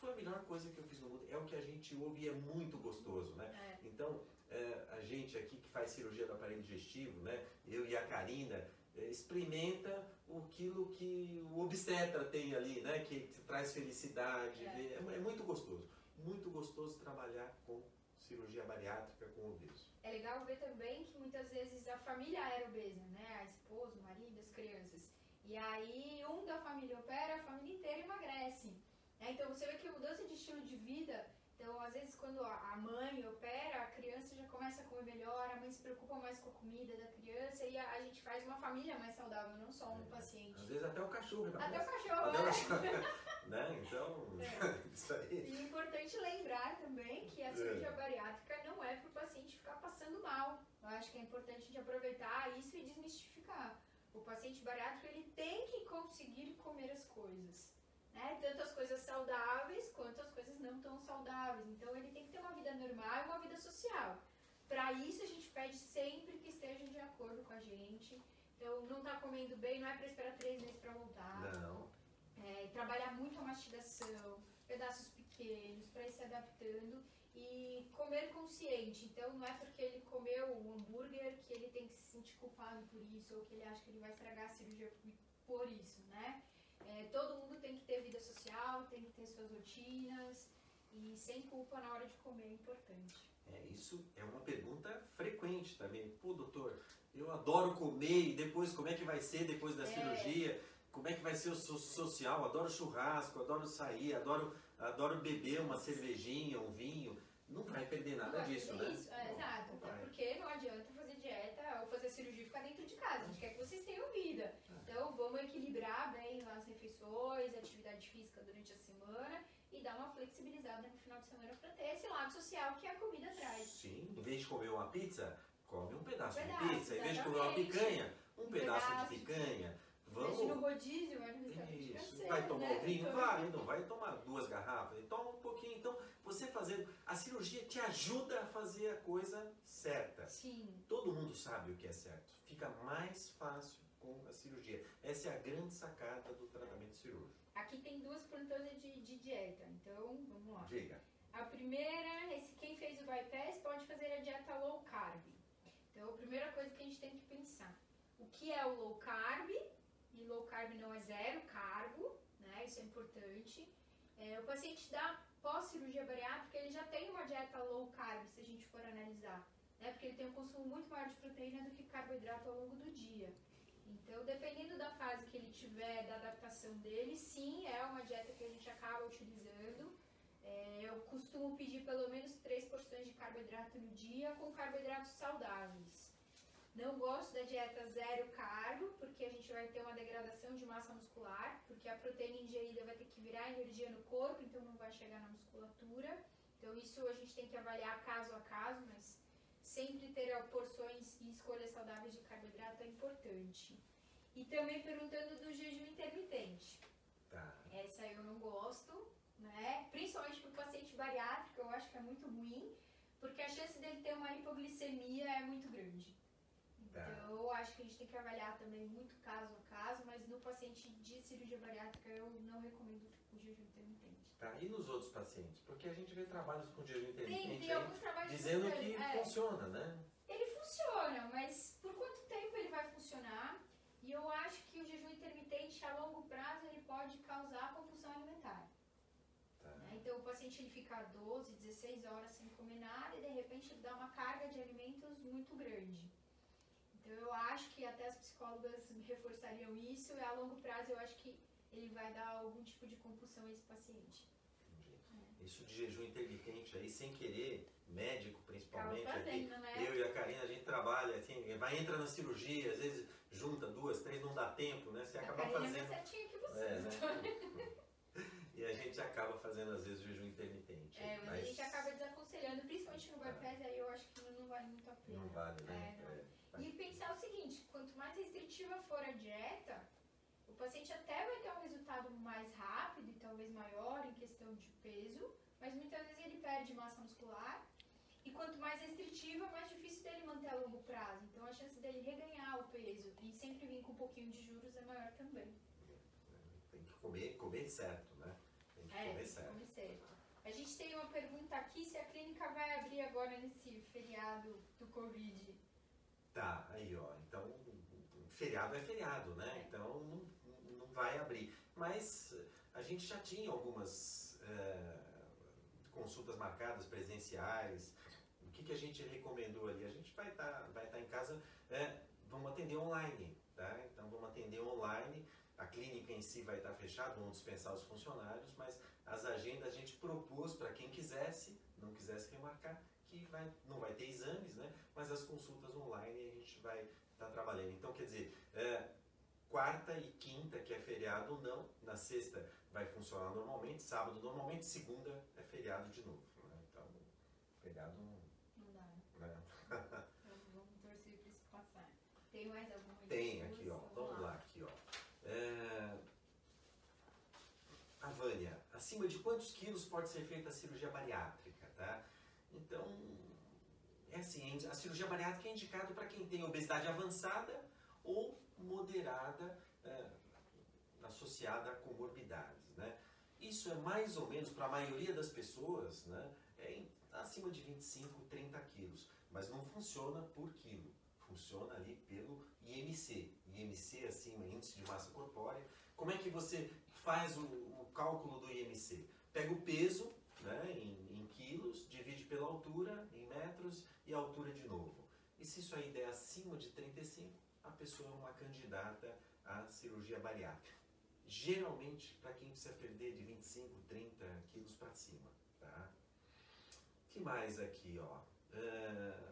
foi a melhor coisa que eu fiz no mundo. É o que a gente ouve e é muito gostoso, né? É. Então, é, a gente aqui que faz cirurgia do aparelho digestivo, né? Eu e a Karina, é, experimenta aquilo que o obstetra tem ali, né? Que, traz felicidade. É. é. é muito gostoso. Muito gostoso trabalhar com cirurgia bariátrica com obeso. É legal ver também que muitas vezes a família era obesa, né? A esposa, o marido, as crianças. E aí um da família opera, a família inteira emagrece. É, então você vê que a mudança de estilo de vida Então, às vezes, quando a mãe opera, a criança já começa a comer melhor, a mãe se preocupa mais com a comida da criança e a, a gente faz uma família mais saudável, não só um É. paciente. Às vezes até o cachorro. Até o Até cachorro, o né? cachorro. né? Então, É. isso aí. E é importante lembrar também que a cirurgia bariátrica não é para o paciente ficar passando mal. Eu acho que é importante a gente aproveitar isso e desmistificar. O paciente bariátrico ele tem que conseguir comer as coisas. Né? Tanto as coisas saudáveis quanto as coisas não tão saudáveis. Então ele tem que ter uma vida normal e uma vida social. Para isso a gente pede sempre que esteja de acordo com a gente. Então não está comendo bem, não é para esperar três meses para voltar. Não. É, trabalhar muito a mastigação, pedaços pequenos, para ir se adaptando e comer consciente. Então, não é porque ele comeu o hambúrguer que ele tem que se sentir culpado por isso ou que ele acha que ele vai estragar a cirurgia por isso, né? É, todo mundo tem que ter vida social, tem que ter suas rotinas e sem culpa na hora de comer é importante. É, isso é uma pergunta frequente também. Pô, doutor, eu adoro comer e depois como é que vai ser depois da É. cirurgia? Como é que vai ser o so- social? Adoro churrasco, adoro sair, adoro, adoro beber uma cervejinha, um vinho. Não vai perder nada vai disso, fazer né? Isso, é, Não, exato. não porque não adianta fazer dieta ou fazer cirurgia e ficar dentro de casa. A gente quer que vocês tenham vida. Vamos equilibrar bem as refeições, atividade física durante a semana e dar uma flexibilizada no final de semana para ter esse lado social que a comida traz. Sim, em vez de comer uma pizza, come um pedaço, Um de pedaço, pizza. Em vez de comer uma exatamente. picanha, um, Um pedaço, pedaço de de- picanha. Vamos... no rodízio, vai no restaurante Isso. francês, Vai tomar né? um vinho? Vai, não vai tomar duas garrafas. Toma um pouquinho. Então, você fazendo. A cirurgia te ajuda a fazer a coisa certa. Sim. Todo mundo sabe o que é certo. Fica mais fácil com a cirurgia. Essa é a grande sacada do tratamento cirúrgico. Aqui tem duas plantonas de, de dieta, então vamos lá. Diga. A primeira, esse quem fez o bypass pode fazer a dieta low carb. Então, a primeira coisa que a gente tem que pensar, o que é o low carb? E low carb não é zero carbo, né? Isso é importante. É, o paciente da pós-cirurgia bariátrica, ele já tem uma dieta low carb, se a gente for analisar, né? Porque ele tem um consumo muito maior de proteína do que carboidrato ao longo do dia. Então, dependendo da fase que ele tiver, da adaptação dele, sim, é uma dieta que a gente acaba utilizando. É, eu costumo pedir pelo menos três porções de carboidrato no dia com carboidratos saudáveis. Não gosto da dieta zero carbo, porque a gente vai ter uma degradação de massa muscular, porque a proteína ingerida vai ter que virar energia no corpo, então não vai chegar na musculatura. Então isso a gente tem que avaliar caso a caso, mas sempre ter porções e escolhas saudáveis de carboidrato é importante. E também perguntando do jejum intermitente. Tá. Essa eu não gosto, né? Principalmente para o paciente bariátrico, eu acho que é muito ruim, porque a chance dele ter uma hipoglicemia é muito grande. Tá. Então, eu acho que a gente tem que avaliar também muito caso a caso, mas no paciente de cirurgia bariátrica eu não recomendo o jejum intermitente. Tá. E nos outros pacientes? Porque a gente vê trabalhos com jejum Tem, intermitente tem aí, alguns trabalhos dizendo que que é, funciona, né? Ele funciona, mas por quanto tempo ele vai funcionar? E eu acho que o jejum intermitente a longo prazo ele pode causar compulsão alimentar. Tá. né? Então o paciente ele fica 12, 16 horas sem comer nada e de repente ele dá uma carga de alimentos muito grande. Então eu acho que até as psicólogas reforçariam isso e a longo prazo eu acho que ele vai dar algum tipo de compulsão a esse paciente. Entendi. Isso de jejum intermitente aí, sem querer, médico principalmente aqui. fazendo, né? Eu e a Karina, a gente trabalha assim, vai entra na cirurgia, às vezes junta duas, três, não dá tempo, né? Você A acaba Karina é mais fazendo. que você. É, né? E a gente acaba fazendo às vezes jejum intermitente. É, mas, a gente acaba desaconselhando, principalmente no bypass, aí eu acho que não, vale muito a pena. Não vale, né? É, não. É, faz- E pensar o seguinte, quanto mais restritiva for a dieta, o paciente até vai ter um resultado mais rápido e talvez maior em questão de peso, mas muitas vezes ele perde massa muscular. E quanto mais restritiva, mais difícil dele manter a longo prazo. Então a chance dele reganhar o peso e sempre vir com um pouquinho de juros é maior também. Tem que comer, comer certo, né? Tem que É, comer certo. come certo. A gente tem uma pergunta aqui se a clínica vai abrir agora nesse feriado do Covid. Tá, aí ó. Então, feriado é feriado, né? Então não, não vai abrir. Mas a gente já tinha algumas eh, consultas marcadas presenciais. Que, que a gente recomendou ali? A gente vai estar vai tá em casa, eh, vamos atender online, tá? Então vamos atender online. A clínica em si vai estar fechada, vão dispensar os funcionários, mas as agendas a gente propôs para quem quisesse, não quisesse remarcar, que vai, não vai ter exames, né? Mas as consultas online a gente vai estar tá trabalhando. Então, quer dizer, é, quarta e quinta, que é feriado, não. Na sexta vai funcionar normalmente, sábado normalmente, segunda é feriado de novo. Né? Então, feriado não. Vamos torcer para isso passar. Tem mais alguma Tem aqui, ó. Vamos, vamos lá. lá. aqui, ó. É... A Vânia, acima de quantos quilos pode ser feita a cirurgia bariátrica, tá? Então, é assim, a cirurgia bariátrica é indicada para quem tem obesidade avançada ou moderada é, associada a comorbidades, né? Isso é mais ou menos, para a maioria das pessoas, né, é acima de 25, 30 quilos, mas não funciona por quilo, funciona ali pelo IMC. IMC acima, índice de massa corpórea. Como é que você faz o, o cálculo do IMC? Pega o peso né, em, em, quilos, divide pela altura, em metros, e a altura de novo. E se isso aí der acima de 35, a pessoa é uma candidata à cirurgia bariátrica. Geralmente, para quem precisa perder de 25, 30 quilos para cima. Tá? que mais aqui? Ó? Uh,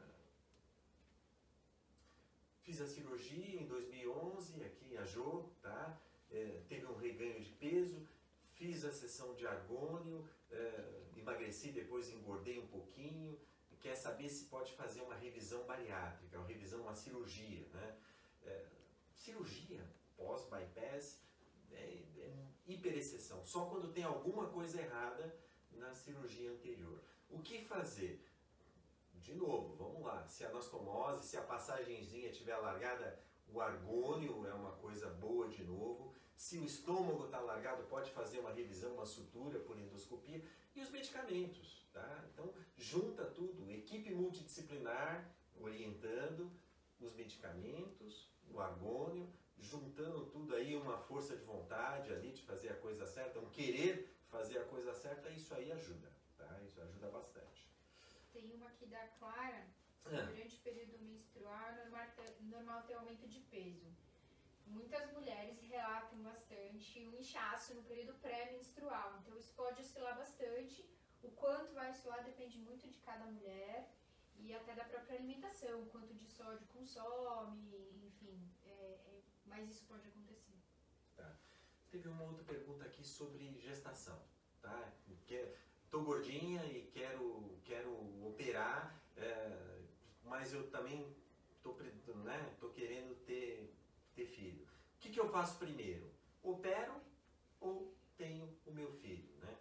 fiz a cirurgia em 2011, aqui a Jo, tá? É, teve um reganho de peso, fiz a sessão de argônio, é, emagreci, depois engordei um pouquinho, quer saber se pode fazer uma revisão bariátrica, uma revisão, uma cirurgia, né? É, cirurgia pós-bypass é, é hiperexceção, só quando tem alguma coisa errada na cirurgia anterior. O que fazer? De novo, vamos lá, se a anastomose, se a passagenzinha estiver alargada, o argônio é uma coisa boa de novo. Se o estômago está alargado, pode fazer uma revisão, uma sutura por endoscopia. E os medicamentos, tá? Então, junta tudo, equipe multidisciplinar orientando os medicamentos, o argônio, juntando tudo aí, uma força de vontade ali de fazer a coisa certa, um querer fazer a coisa certa, isso aí ajuda, tá? Isso ajuda bastante. Tem uma aqui da Clara, é. durante o período menstrual, normal, normal ter aumento de peso. Muitas mulheres relatam bastante um inchaço no período pré-menstrual, então isso pode oscilar bastante. O quanto vai oscilar depende muito de cada mulher e até da própria alimentação, quanto de sódio consome, enfim, é, é, mas isso pode acontecer. Tá. Teve uma outra pergunta aqui sobre gestação, tá? Que, tô gordinha e quero, quero operar, é, mas eu também tô, né, tô querendo ter, ter filho. O que, que eu faço primeiro? Opero ou tenho o meu filho, né?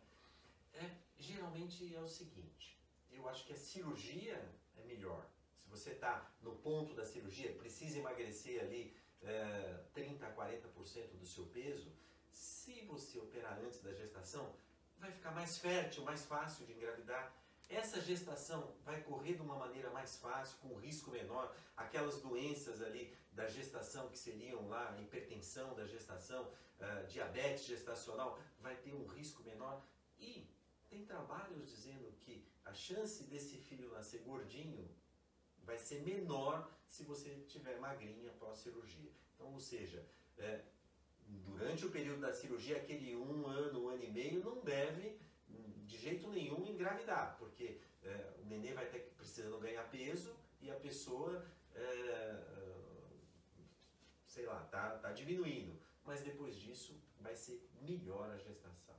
É, geralmente é o seguinte, eu acho que a cirurgia é melhor. Se você está no ponto da cirurgia, precisa emagrecer ali é, 30% a 40% do seu peso, se você operar antes da gestação, vai ficar mais fértil, mais fácil de engravidar. Essa gestação vai correr de uma maneira mais fácil, com risco menor. Aquelas doenças ali da gestação que seriam lá, hipertensão da gestação, uh, diabetes gestacional, vai ter um risco menor. E tem trabalhos dizendo que a chance desse filho nascer gordinho vai ser menor se você tiver magrinha pós-cirurgia. Então, ou seja, é, durante o período da cirurgia, aquele um ano, um ano e meio, não deve de jeito nenhum engravidar, porque é, o nenê vai ter precisando ganhar peso e a pessoa, é, sei lá, tá, tá diminuindo. Mas depois disso vai ser melhor a gestação.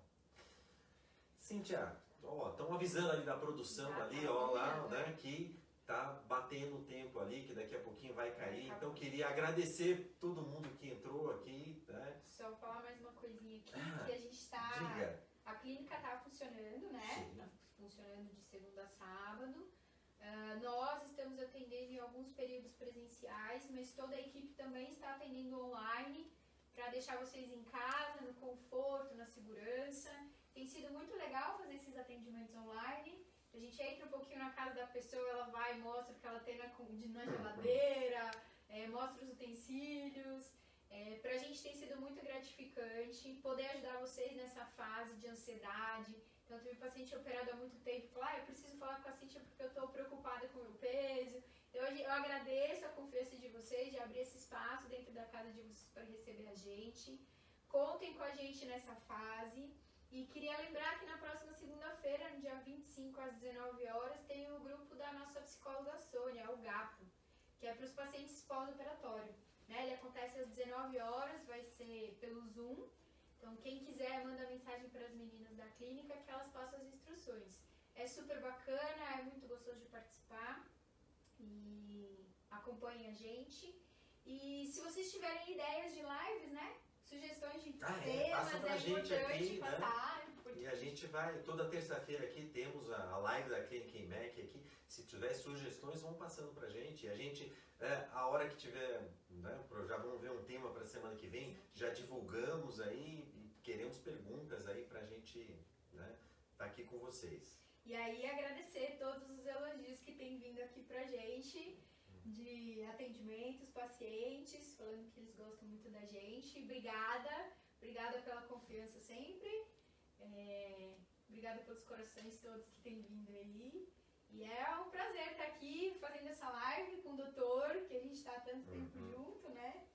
Cíntia, ó, estão avisando ali da produção ali, ó, lá, né, que tá batendo o tempo ali, que daqui a pouquinho vai cair. Então queria agradecer todo mundo que entrou aqui, né? Só falar mais uma coisinha aqui, ah, que a gente está a clínica está funcionando, né? Tá funcionando de segunda a sábado. Uh, nós estamos atendendo em alguns períodos presenciais, mas toda a equipe também está atendendo online para deixar vocês em casa, no conforto, na segurança. Tem sido muito legal fazer esses atendimentos online. A gente entra um pouquinho na casa da pessoa, ela vai e mostra o que ela tem na, na geladeira, é, mostra os utensílios. É, para a gente tem sido muito gratificante poder ajudar vocês nessa fase de ansiedade. Então, teve paciente operado há muito tempo e falou: ah, eu preciso falar com a Cintia porque eu estou preocupada com o meu peso. Então, eu agradeço a confiança de vocês de abrir esse espaço dentro da casa de vocês para receber a gente. Contem com a gente nessa fase. E queria lembrar que na próxima segunda-feira, no dia 25 às 19 horas, tem o grupo da nossa psicóloga Sônia, o GAPO, que é para os pacientes pós-operatório. Né? Ele acontece às 19 horas, vai ser pelo Zoom. Então, quem quiser, manda mensagem para as meninas da clínica que elas passam as instruções. É super bacana, é muito gostoso de participar e acompanhem a gente. E se vocês tiverem ideias de lives, né? Sugestões de Ah, é, temas, pra é gente importante aqui, né? passar. porque- E a gente vai, toda terça-feira aqui temos a, live da Clínica IMEC aqui. Se tiver sugestões, vão passando pra gente. E a gente, é, a hora que tiver, né, já vamos ver um tema para semana que vem, já divulgamos aí queremos perguntas aí pra gente, né, tá aqui com vocês. E aí agradecer todos os elogios que tem vindo aqui pra gente, de atendimentos, pacientes, falando que eles gostam muito da gente. Obrigada, obrigada pela confiança sempre. É, obrigada pelos corações todos que têm vindo aí. E é um prazer estar aqui fazendo essa live com o doutor, que a gente está há tanto tempo Uhum. junto, né?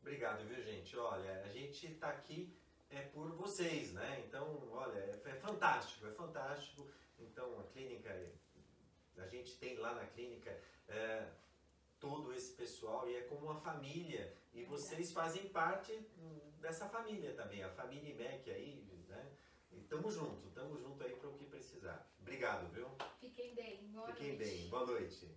Obrigado, viu, gente? Olha, a gente tá aqui é por vocês, né? Então, olha, é, é fantástico, é fantástico. Então, a clínica, a gente tem lá na clínica é, todo esse pessoal e é como uma família. E vocês fazem parte hum. dessa família também, a família IMEC aí, né? E tamo junto, tamo junto aí para o que precisar. Obrigado, viu? Fiquem bem, boa Fiquem noite. Fiquem bem, boa noite.